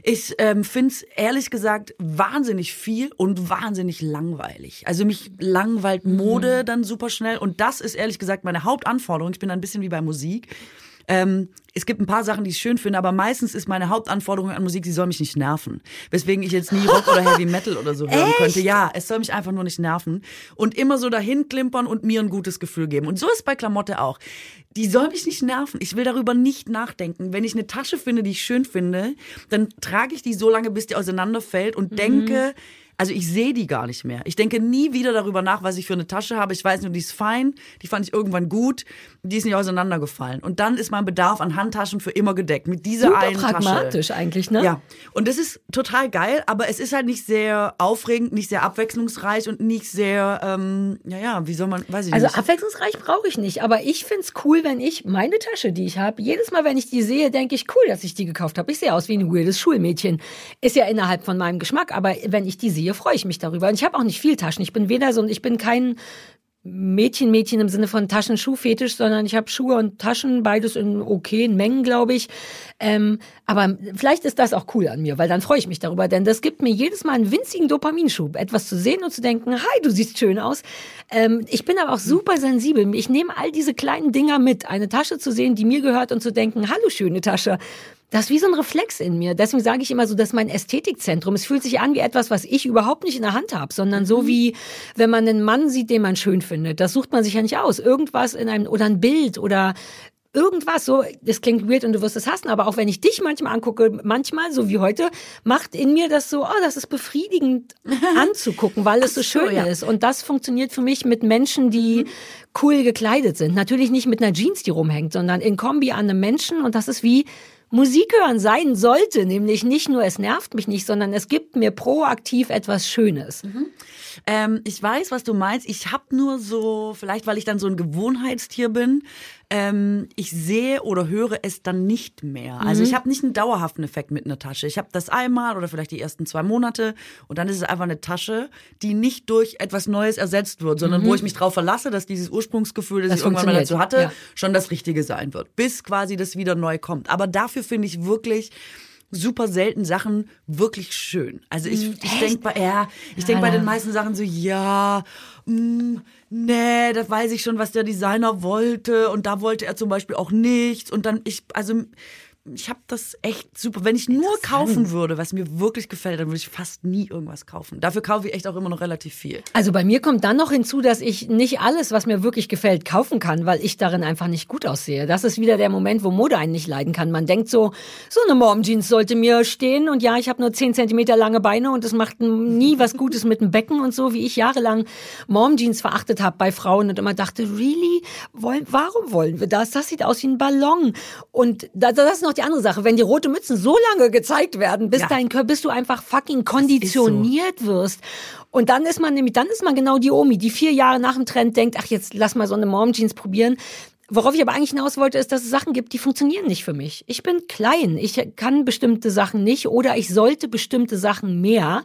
Ich ähm, finde es ehrlich gesagt wahnsinnig viel und wahnsinnig langweilig. Also mich langweilt Mode dann super schnell und das ist ehrlich gesagt meine Hauptanforderung. Ich bin ein bisschen wie bei Musik. Ähm, es gibt ein paar Sachen, die ich schön finde, aber meistens ist meine Hauptanforderung an Musik, sie soll mich nicht nerven. Weswegen ich jetzt nie Rock oder Heavy Metal oder so hören könnte. Ja, es soll mich einfach nur nicht nerven. Und immer so dahin klimpern und mir ein gutes Gefühl geben. Und so ist bei Klamotte auch. Die soll mich nicht nerven. Ich will darüber nicht nachdenken. Wenn ich eine Tasche finde, die ich schön finde, dann trage ich die so lange, bis die auseinanderfällt und denke, also ich sehe die gar nicht mehr. Ich denke nie wieder darüber nach, was ich für eine Tasche habe. Ich weiß nur, die ist fein, die fand ich irgendwann gut, die ist nicht auseinandergefallen. Und dann ist mein Bedarf an Handtaschen für immer gedeckt mit dieser Super einen pragmatisch Tasche. eigentlich, ne? Ja, und das ist total geil, aber es ist halt nicht sehr aufregend, nicht sehr abwechslungsreich und nicht sehr, ähm, ja, ja, wie soll man, weiß ich Also nicht. abwechslungsreich brauche ich nicht, aber ich find's cool, wenn ich meine Tasche, die ich habe, jedes Mal, wenn ich die sehe, denke ich, cool, dass ich die gekauft habe. Ich sehe aus wie ein weirdes Schulmädchen. Ist ja innerhalb von meinem Geschmack, aber wenn ich die sehe, freue ich mich darüber. Und ich habe auch nicht viel Taschen. Ich bin weder so, ich bin kein Mädchen, Mädchen im Sinne von Taschenschuhfetisch, sondern ich habe Schuhe und Taschen, beides in okayen Mengen, glaube ich. Ähm, aber vielleicht ist das auch cool an mir, weil dann freue ich mich darüber, denn das gibt mir jedes Mal einen winzigen Dopaminschub, etwas zu sehen und zu denken, hi, du siehst schön aus. Ähm, ich bin aber auch super sensibel. Ich nehme all diese kleinen Dinger mit, eine Tasche zu sehen, die mir gehört und zu denken, hallo, schöne Tasche. Das ist wie so ein Reflex in mir. Deswegen sage ich immer so, das ist mein Ästhetikzentrum. Es fühlt sich an wie etwas, was ich überhaupt nicht in der Hand habe, sondern so wie, wenn man einen Mann sieht, den man schön findet. Das sucht man sich ja nicht aus. Irgendwas in einem, oder ein Bild oder irgendwas so, das klingt weird und du wirst es hassen, aber auch wenn ich dich manchmal angucke, manchmal, so wie heute, macht in mir das so, oh, das ist befriedigend anzugucken, weil es so schön ja. ist. Und das funktioniert für mich mit Menschen, die cool gekleidet sind. Natürlich nicht mit einer Jeans, die rumhängt, sondern in Kombi an einem Menschen und das ist wie Musik hören sein sollte, nämlich nicht nur es nervt mich nicht, sondern es gibt mir proaktiv etwas Schönes. Ähm, ich weiß, was du meinst. Ich habe nur so, vielleicht weil ich dann so ein Gewohnheitstier bin, ähm, ich sehe oder höre es dann nicht mehr. Also Mhm. ich habe nicht einen dauerhaften Effekt mit einer Tasche. Ich habe das einmal oder vielleicht die ersten zwei Monate und dann ist es einfach eine Tasche, die nicht durch etwas Neues ersetzt wird, sondern wo ich mich darauf verlasse, dass dieses Ursprungsgefühl, das, Mhm. Das ich irgendwann mal dazu hatte, ja. schon das Richtige sein wird, bis quasi das wieder neu kommt. Aber dafür finde ich wirklich super selten Sachen wirklich schön. Also ich, ich denke bei, ja, ich denk bei den meisten Sachen so, ja, mh, nee, das weiß ich schon, was der Designer wollte und da wollte er zum Beispiel auch nichts und dann ich, also ich habe das echt super. Wenn ich nur kaufen würde, was mir wirklich gefällt, dann würde ich fast nie irgendwas kaufen. Dafür kaufe ich echt auch immer noch relativ viel. Also bei mir kommt dann noch hinzu, dass ich nicht alles, was mir wirklich gefällt, kaufen kann, weil ich darin einfach nicht gut aussehe. Das ist wieder der Moment, wo Mode einen nicht leiden kann. Man denkt so, so eine Mom-Jeans sollte mir stehen und ja, ich habe nur 10 Zentimeter lange Beine und es macht nie was Gutes mit dem Becken und so, wie ich jahrelang Mom-Jeans verachtet habe bei Frauen und immer dachte, really? Warum wollen wir das? Das sieht aus wie ein Ballon. Und das ist noch die andere Sache. Wenn die rote Mützen so lange gezeigt werden, bis Ja. dein Körper, bis du einfach fucking konditioniert wirst. Und dann ist man nämlich, dann ist man genau die Omi, die vier Jahre nach dem Trend denkt, ach jetzt lass mal so eine Mom-Jeans probieren. Worauf ich aber eigentlich hinaus wollte, ist, dass es Sachen gibt, die funktionieren nicht für mich. Ich bin klein, ich kann bestimmte Sachen nicht oder ich sollte bestimmte Sachen mehr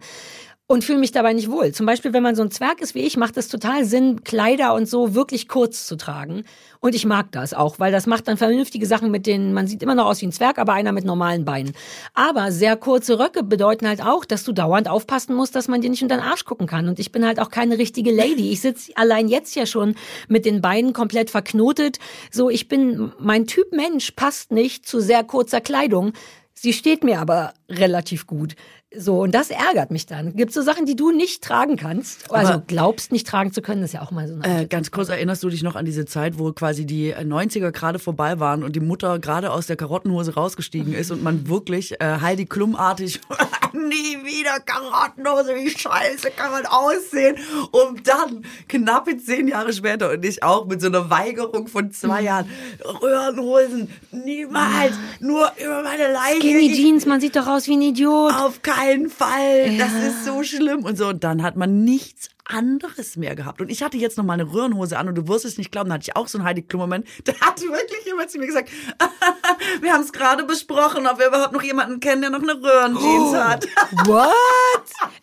und fühle mich dabei nicht wohl. Zum Beispiel, wenn man so ein Zwerg ist wie ich, macht es total Sinn, Kleider und so wirklich kurz zu tragen. Und ich mag das auch, weil das macht dann vernünftige Sachen mit denen, man sieht immer noch aus wie ein Zwerg, aber einer mit normalen Beinen. Aber sehr kurze Röcke bedeuten halt auch, dass du dauernd aufpassen musst, dass man dir nicht unter den Arsch gucken kann. Und ich bin halt auch keine richtige Lady. Ich sitze allein jetzt ja schon mit den Beinen komplett verknotet. So, ich bin, mein Typ Mensch passt nicht zu sehr kurzer Kleidung. Sie steht mir aber relativ gut. So, und das ärgert mich dann. Gibt so Sachen, die du nicht tragen kannst? Also Aber- glaubst nicht tragen zu können, das ist ja auch mal so eine Äh, ganz kurz, erinnerst du dich noch an diese Zeit, wo quasi die äh, 90er gerade vorbei waren und die Mutter gerade aus der Karottenhose rausgestiegen ist und man wirklich äh, Heidi Klum-artig nie wieder Karottenhose, wie scheiße kann man aussehen, um dann knappe zehn Jahre später und ich auch mit so einer Weigerung von zwei Jahren, Röhrenhosen, niemals, nur über meine Leiche. Skinny Jeans, man sieht doch aus wie ein Idiot. auf keinen Fall. Das Ja. ist so schlimm. Und so, und dann hat man nichts anderes mehr gehabt. Und ich hatte jetzt noch mal eine Röhrenhose an und du wirst es nicht glauben, da hatte ich auch so einen Heidi Klum-Moment. Da hat wirklich jemand zu mir gesagt, wir haben es gerade besprochen, ob wir überhaupt noch jemanden kennen, der noch eine Röhrenjeans hat. What?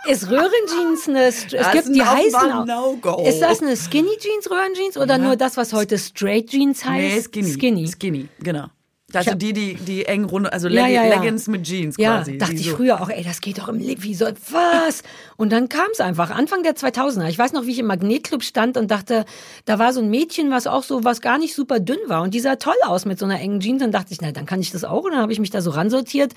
Ist Röhrenjeans eine, es Das gibt die heißen auch. No-Go. Ist das eine Skinny Jeans, Röhrenjeans oder nur das, was heute Straight Jeans heißt? Nee, skinny. Skinny. Skinny, genau. Also hab- die, die, die eng runde, also Leggi- ja, ja. Leggings mit Jeans Ja, quasi. dachte ich so- früher auch, ey, das geht doch im Leben, wie soll, was? Und dann kam es einfach, Anfang der 2000er. Ich weiß noch, wie ich im Magnetclub stand und dachte, da war so ein Mädchen, was auch so, was gar nicht super dünn war. Und die sah toll aus mit so einer engen Jeans. Und dachte ich, na, dann kann ich das auch. Und dann habe ich mich da so ransortiert.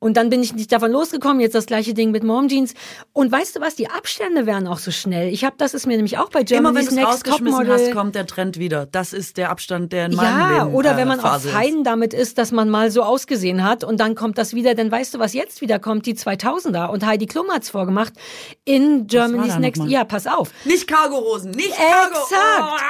Und dann bin ich nicht davon losgekommen. Jetzt das gleiche Ding mit Mom Jeans. Und weißt du was, die Abstände werden auch so schnell. Ich habe, das ist mir nämlich auch bei Immer wenn Germany's du es Next rausgeschmissen Topmodel. hast, kommt der Trend wieder. Das ist der Abstand, der in meinem Ja, Leben oder äh, wenn man auch Phase ist. fein damit ist, dass man mal so ausgesehen hat und dann kommt das wieder, dann weißt du, was jetzt wieder kommt, die 2000er und Heidi Klum hat's vorgemacht in Germany's Next, ja, pass auf. Nicht Cargohosen, nicht Cargo. Exakt.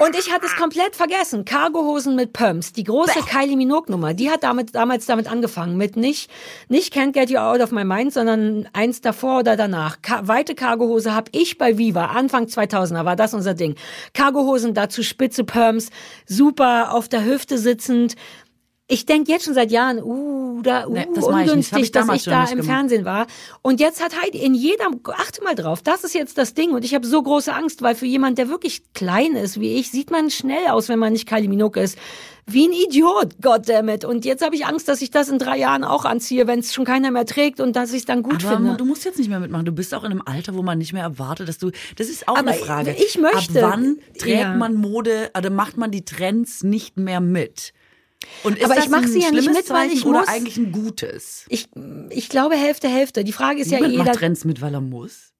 Und ich hatte es komplett vergessen. Cargohosen mit Pumps. Die große Kylie Minogue Nummer. Die hat damit, damals damit angefangen. Mit nicht, nicht Can't Get You Out of My Mind, sondern eins davor oder danach. Ka weite Cargohose habe ich bei Viva. Anfang 2000er war das unser Ding. Cargohosen dazu spitze Pumps. Super auf der Hüfte sitzend. Ich denk jetzt schon seit Jahren, uh, da, uh, Nee, das ich. Hab ungünstig, ich dass ich da im gemacht. Fernsehen war. Und jetzt hat Heidi in jeder, achte mal drauf, das ist jetzt das Ding. Und ich habe so große Angst, weil für jemand, der wirklich klein ist wie ich, sieht man schnell aus, wenn man nicht Kylie Minogue ist. Wie ein Idiot, goddammit. Und jetzt habe ich Angst, dass ich das in drei Jahren auch anziehe, wenn es schon keiner mehr trägt und dass ich es dann gut Aber finde. du musst jetzt nicht mehr mitmachen. Du bist auch in einem Alter, wo man nicht mehr erwartet, dass du. Das ist auch Aber eine Frage. ich möchte- Ab wann trägt Ja. man Mode oder macht man die Trends nicht mehr mit? Und ist Aber das ich mach ein sie ja nicht mit, weil Zeichen ich oder muss. eigentlich ein gutes? Ich, ich glaube Hälfte, Hälfte. Die Frage ist ja Niemand jeder. macht Trends mit, weil er muss.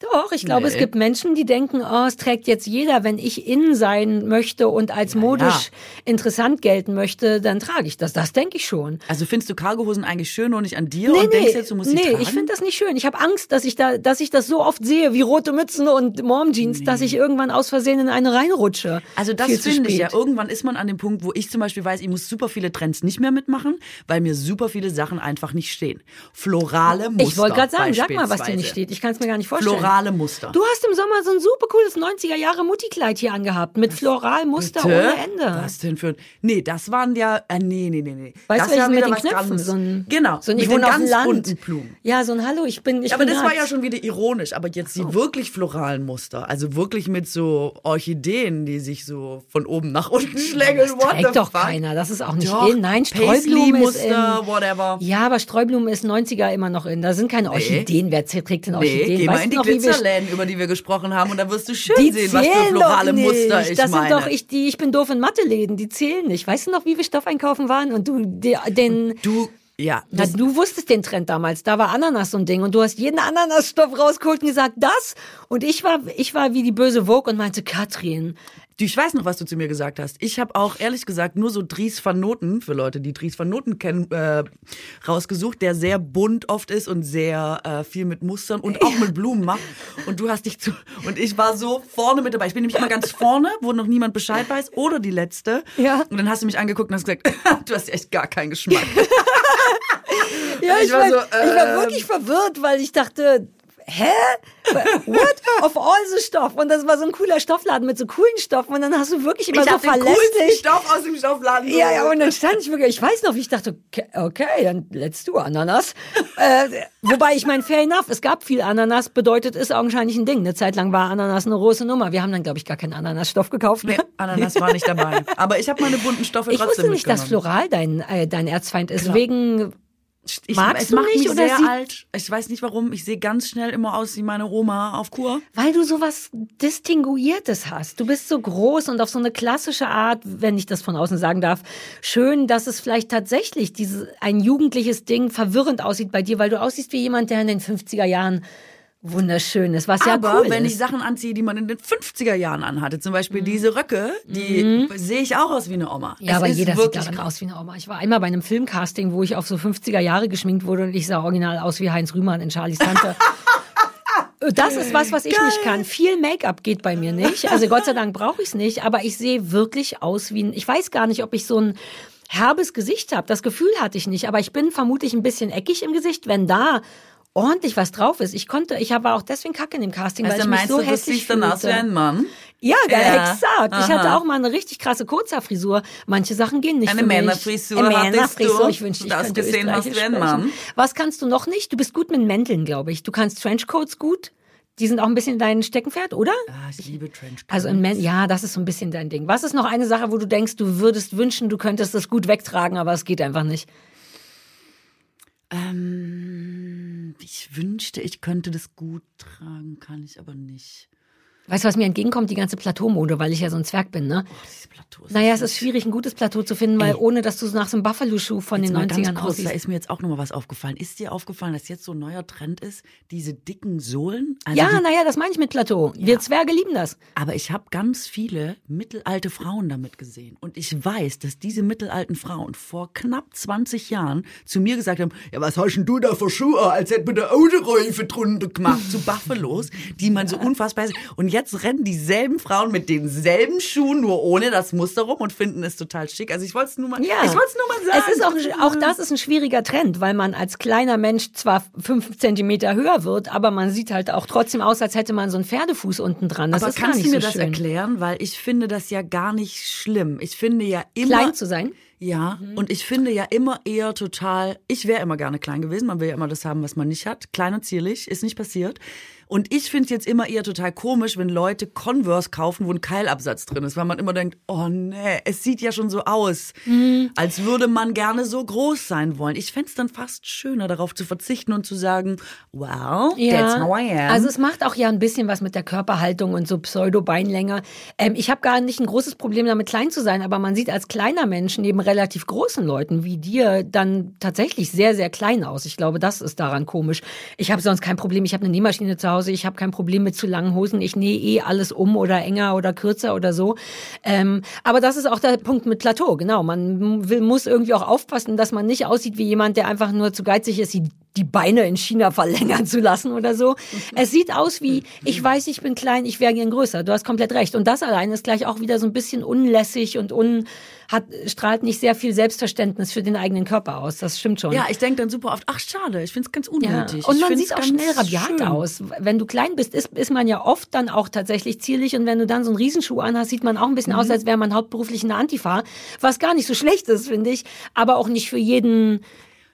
Doch, ich glaube, es Nee. gibt Menschen, die denken, oh, es trägt jetzt jeder. Wenn ich in sein möchte und als modisch interessant gelten möchte, dann trage ich das. Das denke ich schon. Also findest du Cargohosen eigentlich schön und nicht an dir und denkst jetzt, du musst sie nee, ich finde das nicht schön. Ich habe Angst, dass ich da, dass ich das so oft sehe wie rote Mützen und Mom-Jeans, dass ich irgendwann aus Versehen in eine reinrutsche. Also das finde ich ja. Irgendwann ist man an dem Punkt, wo ich zum Beispiel weiß, ich muss super viele Trends nicht mehr mitmachen, weil mir super viele Sachen einfach nicht stehen. Florale Muster. Ich wollte gerade sagen, sag mal, was dir nicht steht. Ich kann es mir gar nicht vorstellen. Florale Muster. Du hast im Sommer so ein super cooles 90er Jahre Mutti-Kleid hier angehabt mit Floralmuster ohne Ende. Was denn für ein. Nee, das waren ja. Äh, nee, nee, nee, nee. Weißt das du, war mit den was Knöpfen? ganz- So ein, genau. so ein, mit den ganz Land. bunten Blumen. Ja, so ein Hallo, ich bin, ich aber bin das war hart. ja schon wieder ironisch. Aber jetzt die wirklich floralen Muster, also wirklich mit so Orchideen, die sich so von oben nach unten schlängeln. Das trägt doch fuck? keiner. Das ist auch nicht Doch, in. Nein, Streublume ist in. whatever. Ja, aber Streublume ist 90er immer noch in. Da sind keine Orchideen. Wer trägt denn Nee, Orchideen? geh mal in die Glitzerläden, über die wir gesprochen haben. Und da wirst du schön die sehen, was für florale. Muster ich das meine. sind doch ich die ich bin doof in Mathe-Läden, die zählen nicht. Weißt du noch, wie wir Stoff einkaufen waren und du den du, ja. na, du wusstest den Trend damals, da war Ananas so ein Ding und du hast jeden Ananasstoff rausgeholt und gesagt, das und ich war ich war wie die böse Vogue und meinte Katrin, du, ich weiß noch, was du zu mir gesagt hast. Ich habe auch ehrlich gesagt nur so Dries van Noten, für Leute, die Dries van Noten kennen, äh, rausgesucht, der sehr bunt oft ist und sehr äh, viel mit Mustern und auch mit Blumen macht. Und du hast dich zu. Und ich war so vorne mit dabei. Ich bin nämlich immer ganz vorne, wo noch niemand Bescheid weiß, oder die letzte. Ja. Und dann hast du mich angeguckt und hast gesagt, du hast echt gar keinen Geschmack. Ja, Ich ich, war war, so, ich war ähm, wirklich verwirrt, weil ich dachte, hä? What? Of all the Stoff. Und das war so ein cooler Stoffladen mit so coolen Stoffen. Und dann hast du wirklich immer ich so verlässlich. Stoff aus dem Stoffladen. Ja, ja, und dann stand ich wirklich, ich weiß noch, wie ich dachte, okay, dann let's do Ananas. äh, wobei ich mein, fair enough, es gab viel Ananas, bedeutet ist augenscheinlich ein Ding. Eine Zeit lang war Ananas eine große Nummer. Wir haben dann, glaube ich, gar keinen Ananasstoff gekauft. Nee, Ananas war nicht dabei. Aber ich habe meine bunten Stoffe Ich trotzdem wusste nicht, dass. Floral dein, äh, dein Erzfeind ist. Wegen, Ich, Magst es du macht nicht mich oder sehr alt. Ich weiß nicht warum. Ich sehe ganz schnell immer aus wie meine Oma auf Kur. weil du sowas Distinguiertes hast. Du bist so groß und auf so eine klassische Art, wenn ich das von außen sagen darf, schön, dass es vielleicht tatsächlich diese, ein jugendliches Ding verwirrend aussieht bei dir, weil du aussiehst wie jemand, der in den 50er Jahren wunderschön ist, was ja Aber cool wenn ist. ich Sachen anziehe, die man in den 50er Jahren anhatte, zum Beispiel diese Röcke, die sehe ich auch aus wie eine Oma. Mhm. ja, Es aber jeder sieht darin krass. aus wie eine Oma. Ich war einmal bei einem Filmcasting, wo ich auf so 50er Jahre geschminkt wurde und ich sah original aus wie Heinz Rühmann in Charlies Tante. Das ist was, was ich nicht kann. Viel Make-up geht bei mir nicht. Also Gott sei Dank brauche ich es nicht, aber ich sehe wirklich aus wie ein, ich weiß gar nicht, ob ich so ein herbes Gesicht habe. Das Gefühl hatte ich nicht, aber ich bin vermutlich ein bisschen eckig im Gesicht, wenn da ordentlich was drauf ist. Ich konnte, ich war auch deswegen kacke in dem Casting, weil Also ich mich meinst so du, du hässlich siehst dann aus wie ein Mann? Ja, geil, Ja, exakt. Ich hatte aha. auch mal eine richtig krasse Kurzhaarfrisur. Manche Sachen gehen nicht Eine für mich. Männerfrisur Eine Männerfrisur. du. Ich wünschte, ich Das könnte gesehen hast wie ein. Mann. Was kannst du noch nicht? Du bist gut mit Mänteln, glaube ich. Du kannst Trenchcoats gut. Die sind auch ein bisschen dein Steckenpferd, oder? Ah, ich liebe Trenchcoats. Also in Men ja, das ist so ein bisschen dein Ding. Was ist noch eine Sache, wo du denkst, du würdest wünschen, du könntest das gut wegtragen, aber es geht einfach nicht? ähm, ich wünschte, ich könnte das gut tragen, kann ich aber nicht. Weißt du, was mir entgegenkommt? Die ganze Plateaumode, weil ich ja so ein Zwerg bin, ne? Dieses Plateau ist Naja, es ist schwierig, ein gutes Plateau zu finden, weil ohne, dass du nach so einem Buffalo-Schuh von Jetzt den mal ganz 90ern kurz, da aussiehst. ist mir jetzt auch noch mal was aufgefallen. Ist dir aufgefallen, dass jetzt so ein neuer Trend ist, diese dicken Sohlen? Also Ja, naja, das meine ich mit Plateau. Wir Zwerge lieben das. aber ich habe ganz viele mittelalte Frauen damit gesehen. Und ich weiß, dass diese mittelalten Frauen vor knapp 20 Jahren zu mir gesagt haben, ja, was hast denn du da für Schuhe, als hätte man der Autoreife drunter gemacht, zu Buffalos, die man so unfassbar... Und jetzt rennen dieselben Frauen mit denselben Schuhen, nur ohne das Muster rum und finden es total schick. Also ich wollte es nur mal, Ja. ich wollte es nur mal sagen. Es ist auch, auch das ist ein schwieriger Trend, weil man als kleiner Mensch zwar fünf Zentimeter höher wird, aber man sieht halt auch trotzdem aus, als hätte man so einen Pferdefuß unten dran. Das Aber ist kannst gar nicht du mir so das schön. erklären? Weil ich finde das ja gar nicht schlimm. Ich finde ja immer. Klein zu sein? Ja, und ich finde ja immer eher total, ich wäre immer gerne klein gewesen, man will ja immer das haben, was man nicht hat. Klein und zierlich, ist nicht passiert. Und ich finde jetzt immer eher total komisch, wenn Leute Converse kaufen, wo ein Keilabsatz drin ist, weil man immer denkt, oh nee, es sieht ja schon so aus, Mhm. als würde man gerne so groß sein wollen. Ich fände es dann fast schöner, darauf zu verzichten und zu sagen, well, that's how I am. Also es macht auch ja ein bisschen was mit der Körperhaltung und so Pseudo-Beinlänge. Ähm, ich habe gar nicht ein großes Problem damit, klein zu sein, aber man sieht als kleiner Mensch neben relativ großen Leuten wie dir dann tatsächlich sehr, sehr klein aus. Ich glaube, das ist daran komisch. Ich habe sonst kein Problem. Ich habe eine Nähmaschine zu Hause. Ich habe kein Problem mit zu langen Hosen. Ich nähe eh alles um oder enger oder kürzer oder so. Ähm, aber das ist auch der Punkt mit Plateau. Genau. Man will, muss irgendwie auch aufpassen, dass man nicht aussieht wie jemand, der einfach nur zu geizig ist, die die Beine in China verlängern zu lassen oder so. Es sieht aus wie, ich weiß, ich bin klein, ich wäre gern größer. Du hast komplett recht. Und das allein ist gleich auch wieder so ein bisschen unlässig und un, hat, strahlt nicht sehr viel Selbstverständnis für den eigenen Körper aus. Das stimmt schon. ja, ich denke dann super oft, ach schade, ich finde es ganz Ja. unnötig. Und Ich man sieht auch schnell rabiat schön. aus. Wenn du klein bist, ist, ist man ja oft dann auch tatsächlich zierlich. Und wenn du dann so einen Riesenschuh anhast, sieht man auch ein bisschen Mhm. aus, als wäre man hauptberuflich in der Antifa. Was gar nicht so schlecht ist, finde ich. Aber auch nicht für jeden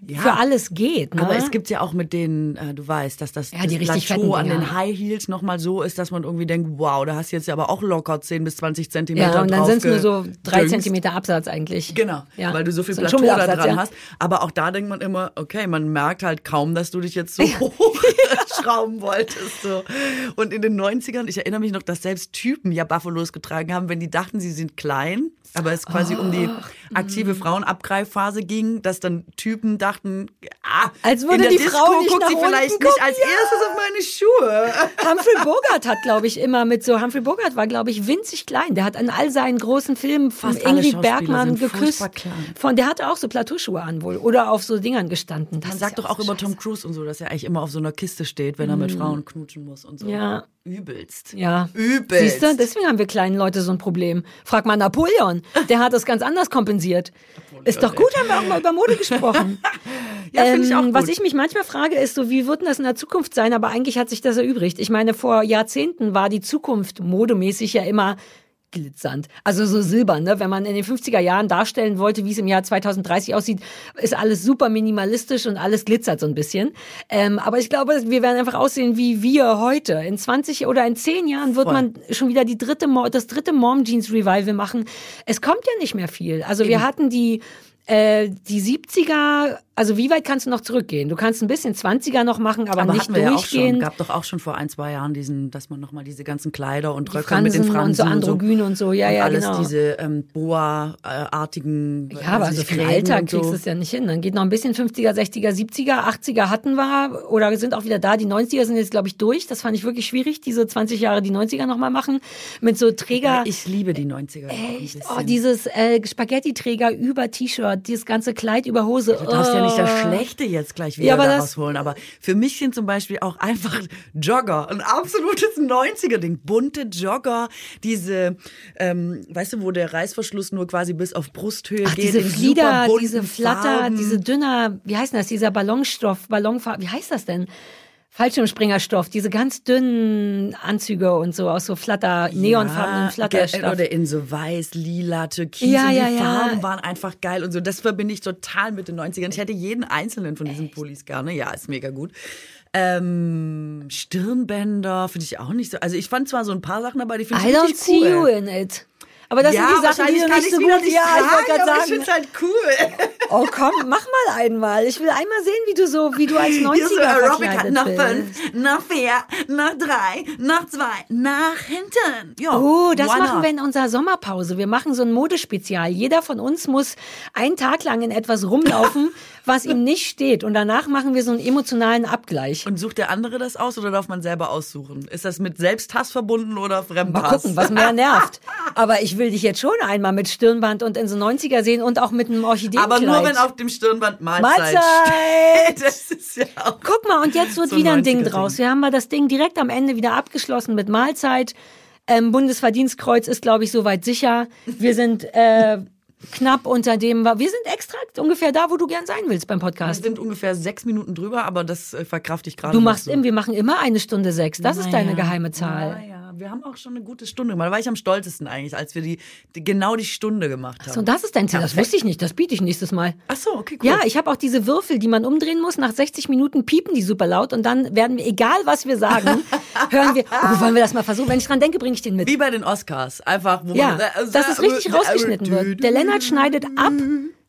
Ja. für alles geht. Ne? Aber es gibt ja auch mit denen, äh, du weißt, dass das, Ja, die das richtig Plateau fetten an den Dinger. High Heels nochmal so ist, dass man irgendwie denkt, wow, da hast du jetzt aber auch locker 10 bis 20 Zentimeter ja, und dann sind es nur so drei gedüngst. Zentimeter Absatz eigentlich. Genau, ja. weil du so viel So Plateau da dran ja. hast. Aber auch da denkt man immer, okay, man merkt halt kaum, dass du dich jetzt so hoch schrauben wolltest. So. Und in den 90ern, ich erinnere mich noch, dass selbst Typen ja Buffalos getragen haben, wenn die dachten, sie sind klein, aber es quasi um die aktive Frauenabgreifphase ging, dass dann Typen dachten, ah, Als würde in der die Disco Frau nicht guckt sie vielleicht unten nicht gucken, als erstes auf meine Schuhe. Humphrey Bogart hat, glaube ich, immer mit so, Humphrey Bogart war, glaube ich, winzig klein. Der hat an all seinen großen Filmen von Ingrid Bergmann geküsst. Von, der hatte auch so Plateauschuhe an wohl. Oder auf so Dingern gestanden. Das Man sagt ja doch auch über Tom. Cruise und so, dass er eigentlich immer auf so einer Kiste steht, wenn er mit Frauen knutschen muss und so. Ja. Übelst. Ja. Übelst. Siehst du, deswegen haben wir kleinen Leute so ein Problem. Frag mal Napoleon. Der hat das ganz anders kompensiert. Ist doch gut, haben wir auch mal über Mode gesprochen. Ja, finde ich auch gut. Was ich mich manchmal frage, ist so, wie wird denn das in der Zukunft sein? Aber eigentlich hat sich das erübrigt. Ich meine, vor Jahrzehnten war die Zukunft modemäßig ja immer glitzernd. Also so silbern, ne? Wenn man in den 50er Jahren darstellen wollte, wie es im Jahr 2030 aussieht, ist alles super minimalistisch und alles glitzert so ein bisschen. Ähm, aber ich glaube, wir werden einfach aussehen wie wir heute. In 20 oder in 10 Jahren wird Voll. man schon wieder die dritte, das dritte Mom Jeans Revival machen. Es kommt ja nicht mehr viel. Also wir hatten die äh, die 70er, also wie weit kannst du noch zurückgehen? Du kannst ein bisschen 20er noch machen, aber, Aber nicht hatten wir ja auch schon. Gab doch auch schon vor ein, zwei Jahren diesen, dass man nochmal diese ganzen Kleider und Röcke mit den Fransen und so Fransen Androgyn und so, ja, und ja, alles genau. diese ähm, Boa-artigen. Ja, aber also für den Alltag kriegst du es ja nicht hin. Dann geht noch ein bisschen 50er, 60er, 70er, 80er hatten wir oder sind auch wieder da. Die 90er sind jetzt, glaube ich, durch. Das fand ich wirklich schwierig, diese 20 Jahre die 90er nochmal machen. Mit so Träger. Ich liebe die 90er. auch ein Echt? Oh, dieses äh, Spaghetti-Träger über T-Shirt, dieses ganze Kleid über Hose. Ja nicht das Oh. Schlechte jetzt gleich wieder Ja, aber da das- rausholen. Aber für mich sind zum Beispiel auch einfach Jogger ein absolutes 90er-Ding. Bunte Jogger, diese, ähm, weißt du, wo der Reißverschluss nur quasi bis auf Brusthöhe Ach, geht. diese Flieder, diese Flatter, Farben. diese dünner, wie heißt das, dieser Ballonstoff, Ballonfarbe, wie heißt das denn? Fallschirmspringerstoff, diese ganz dünnen Anzüge und so aus so Flatter, neonfarbenen Ja, Flatterstoff. Oder in so weiß, lila, türkis. Ja, und die ja, ja. Farben waren einfach geil und so. Das verbinde ich total mit den 90ern. Ich hätte jeden einzelnen von diesen Pullis gerne. Ja, ist mega gut. Ähm, Stirnbänder finde ich auch nicht so. Also ich fand zwar so ein paar Sachen dabei, die finde I ich don't richtig see cool. you in it. Aber das ja, sind die Sachen, die du nicht so gut, nicht ja, ich wollte gerade aber ich sagen. finde es halt cool. Oh komm, mach mal einmal. Ich will einmal sehen, wie du so, wie du als 90er Hier so Aerobic nach bist. fünf, nach vier, nach drei, nach zwei, nach hinten. Ja, Oh, das machen wir in unserer Sommerpause. Wir machen so ein Modespezial. Jeder von uns muss einen Tag lang in etwas rumlaufen, was ihm nicht steht. Und danach machen wir so einen emotionalen Abgleich. Und sucht der andere das aus oder darf man selber aussuchen? Ist das mit Selbsthass verbunden oder Fremdhass? Mal gucken, was mehr nervt. Aber ich will dich jetzt schon einmal mit Stirnband und in so 90er sehen und auch mit einem Orchideenkleid. Aber nur wenn auf dem Stirnband Mahlzeit, Mahlzeit! steht. Das ist ja auch. Guck mal, und jetzt wird So wieder ein Ding 90er-Ding. draus. Wir haben mal das Ding direkt am Ende wieder abgeschlossen mit Mahlzeit. Ähm, Bundesverdienstkreuz ist, glaube ich, soweit sicher. Wir sind äh, knapp unter dem, wir sind extra ungefähr da, wo du gern sein willst beim Wir Podcast. sind ungefähr sechs Minuten drüber, aber das äh, verkraft ich gerade. Du machst so. im, wir machen immer eine Stunde sechs. Das ist deine Naja, geheime Zahl. Naja, wir haben auch schon eine gute Stunde gemacht. Da war ich am stolzesten eigentlich, als wir die, die genau die Stunde gemacht haben. So, das ist dein Ziel. Das wusste ich nicht. Das biete ich nächstes Mal. Ach so, okay, cool. Ja, ich habe auch diese Würfel, die man umdrehen muss. Nach 60 Minuten piepen die super laut und dann werden wir, egal was wir sagen, hören wir, oh, wollen wir das mal versuchen? Wenn ich dran denke, bringe ich den mit. Wie bei den Oscars. Einfach, wo Ja, man, äh, dass es richtig rausgeschnitten wird. Der Lennart schneidet ab,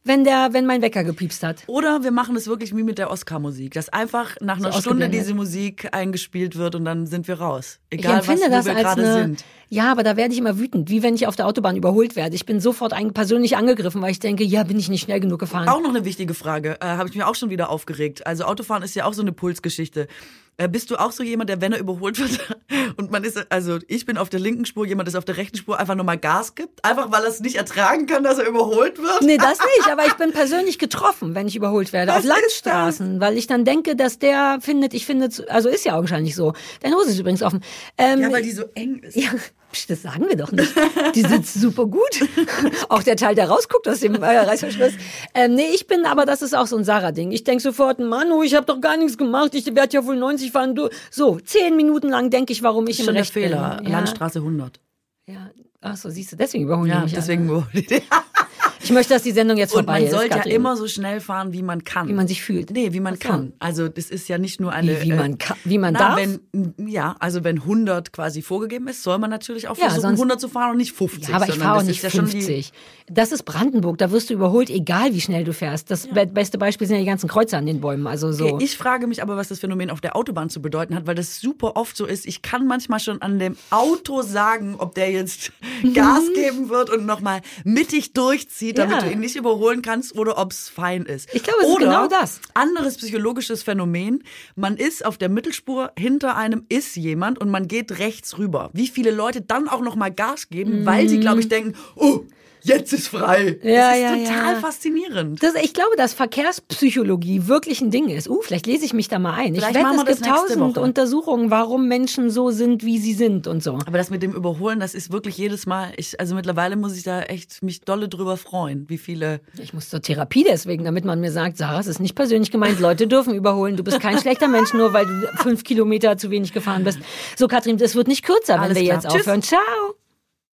wenn der, wenn mein Wecker gepiepst hat. Oder wir machen es wirklich wie mit der Oscar-Musik, dass einfach nach einer So Stunde ausgeblendet. diese Musik eingespielt wird und dann sind wir raus. Ich Egal empfinde was, wo das wir als gerade eine, sind. ja, aber da werde ich immer wütend, wie wenn ich auf der Autobahn überholt werde. Ich bin sofort ein, persönlich angegriffen, weil ich denke, ja, bin ich nicht schnell genug gefahren. Auch noch eine wichtige Frage, äh, habe ich mir auch schon wieder aufgeregt. Also Autofahren ist ja auch so eine Pulsgeschichte. Äh, bist du auch so jemand, der, wenn er überholt wird und man ist, also ich bin auf der linken Spur, jemand ist auf der rechten Spur, einfach nochmal Gas gibt? Einfach weil er es nicht ertragen kann, dass er überholt wird? Nee, das nicht, aber ich bin persönlich getroffen, wenn ich überholt werde, Was auf Landstraßen, weil ich dann denke, dass der findet, ich finde, also ist ja augenscheinlich so. Deine Hose ist übrigens offen. Ähm, Ja, weil die so eng ist. Ja, das sagen wir doch nicht. Die sitzt super gut. Auch der Teil, der rausguckt aus dem äh, Reißverschluss. Ähm, nee, ich bin, aber das ist auch so ein Sarah-Ding. Ich denk sofort, Manu, ich habe doch gar nichts gemacht. Ich werde ja wohl 90 fahren. Du. So, zehn Minuten lang denke ich, warum Schon im der Recht Fehler. bin. Ja, Landstraße 100. ja. Ach so, siehst du, deswegen überholen Ja, mich deswegen. alle. Ich möchte, dass die Sendung jetzt Und vorbei man ist. sollte ja Katrin. immer so schnell fahren, wie man kann. Wie man sich fühlt. Nee, wie man so. kann. Also das ist ja nicht nur eine... Wie- wie äh, man kann- wie man na, darf? Wenn, ja, also wenn 100 quasi vorgegeben ist, soll man natürlich auch Ja, versuchen, sonst- 100 zu fahren und nicht 50. Ja, aber ich fahre auch nicht ist ja schon die- 50. Das ist Brandenburg, da wirst du überholt, egal wie schnell du fährst. Das be- beste Beispiel sind ja die ganzen Kreuze an den Bäumen. Also so. Ich frage mich aber, was das Phänomen auf der Autobahn zu bedeuten hat, weil das super oft so ist. Ich kann manchmal schon an dem Auto sagen, ob der jetzt Gas geben wird und nochmal mittig durchzieht, damit Ja. du ihn nicht überholen kannst oder ob es fein ist. Ich glaube, es ist oder genau das. Anderes psychologisches Phänomen. Man ist auf der Mittelspur, hinter einem ist jemand und man geht rechts rüber. Wie viele Leute dann auch nochmal Gas geben, weil sie, glaube ich, denken, oh, jetzt ist frei. Ja, das ist ja, total ja. faszinierend. Das, ich glaube, dass Verkehrspsychologie wirklich ein Ding ist. Uh, vielleicht lese ich mich da mal ein. Ich Vielleicht wette, machen es wir das gibt tausend. Untersuchungen, warum Menschen so sind, wie sie sind und so. Aber das mit dem Überholen, das ist wirklich jedes Mal, ich, also mittlerweile muss ich da echt mich dolle drüber freuen, wie viele. Ich muss zur Therapie deswegen, damit man mir sagt, Sarah, es ist nicht persönlich gemeint, Leute dürfen überholen. Du bist kein schlechter Mensch, nur weil du fünf Kilometer zu wenig gefahren bist. So, Katrin, es wird nicht kürzer, wenn Alles wir klar. jetzt Tschüss. aufhören. Ciao.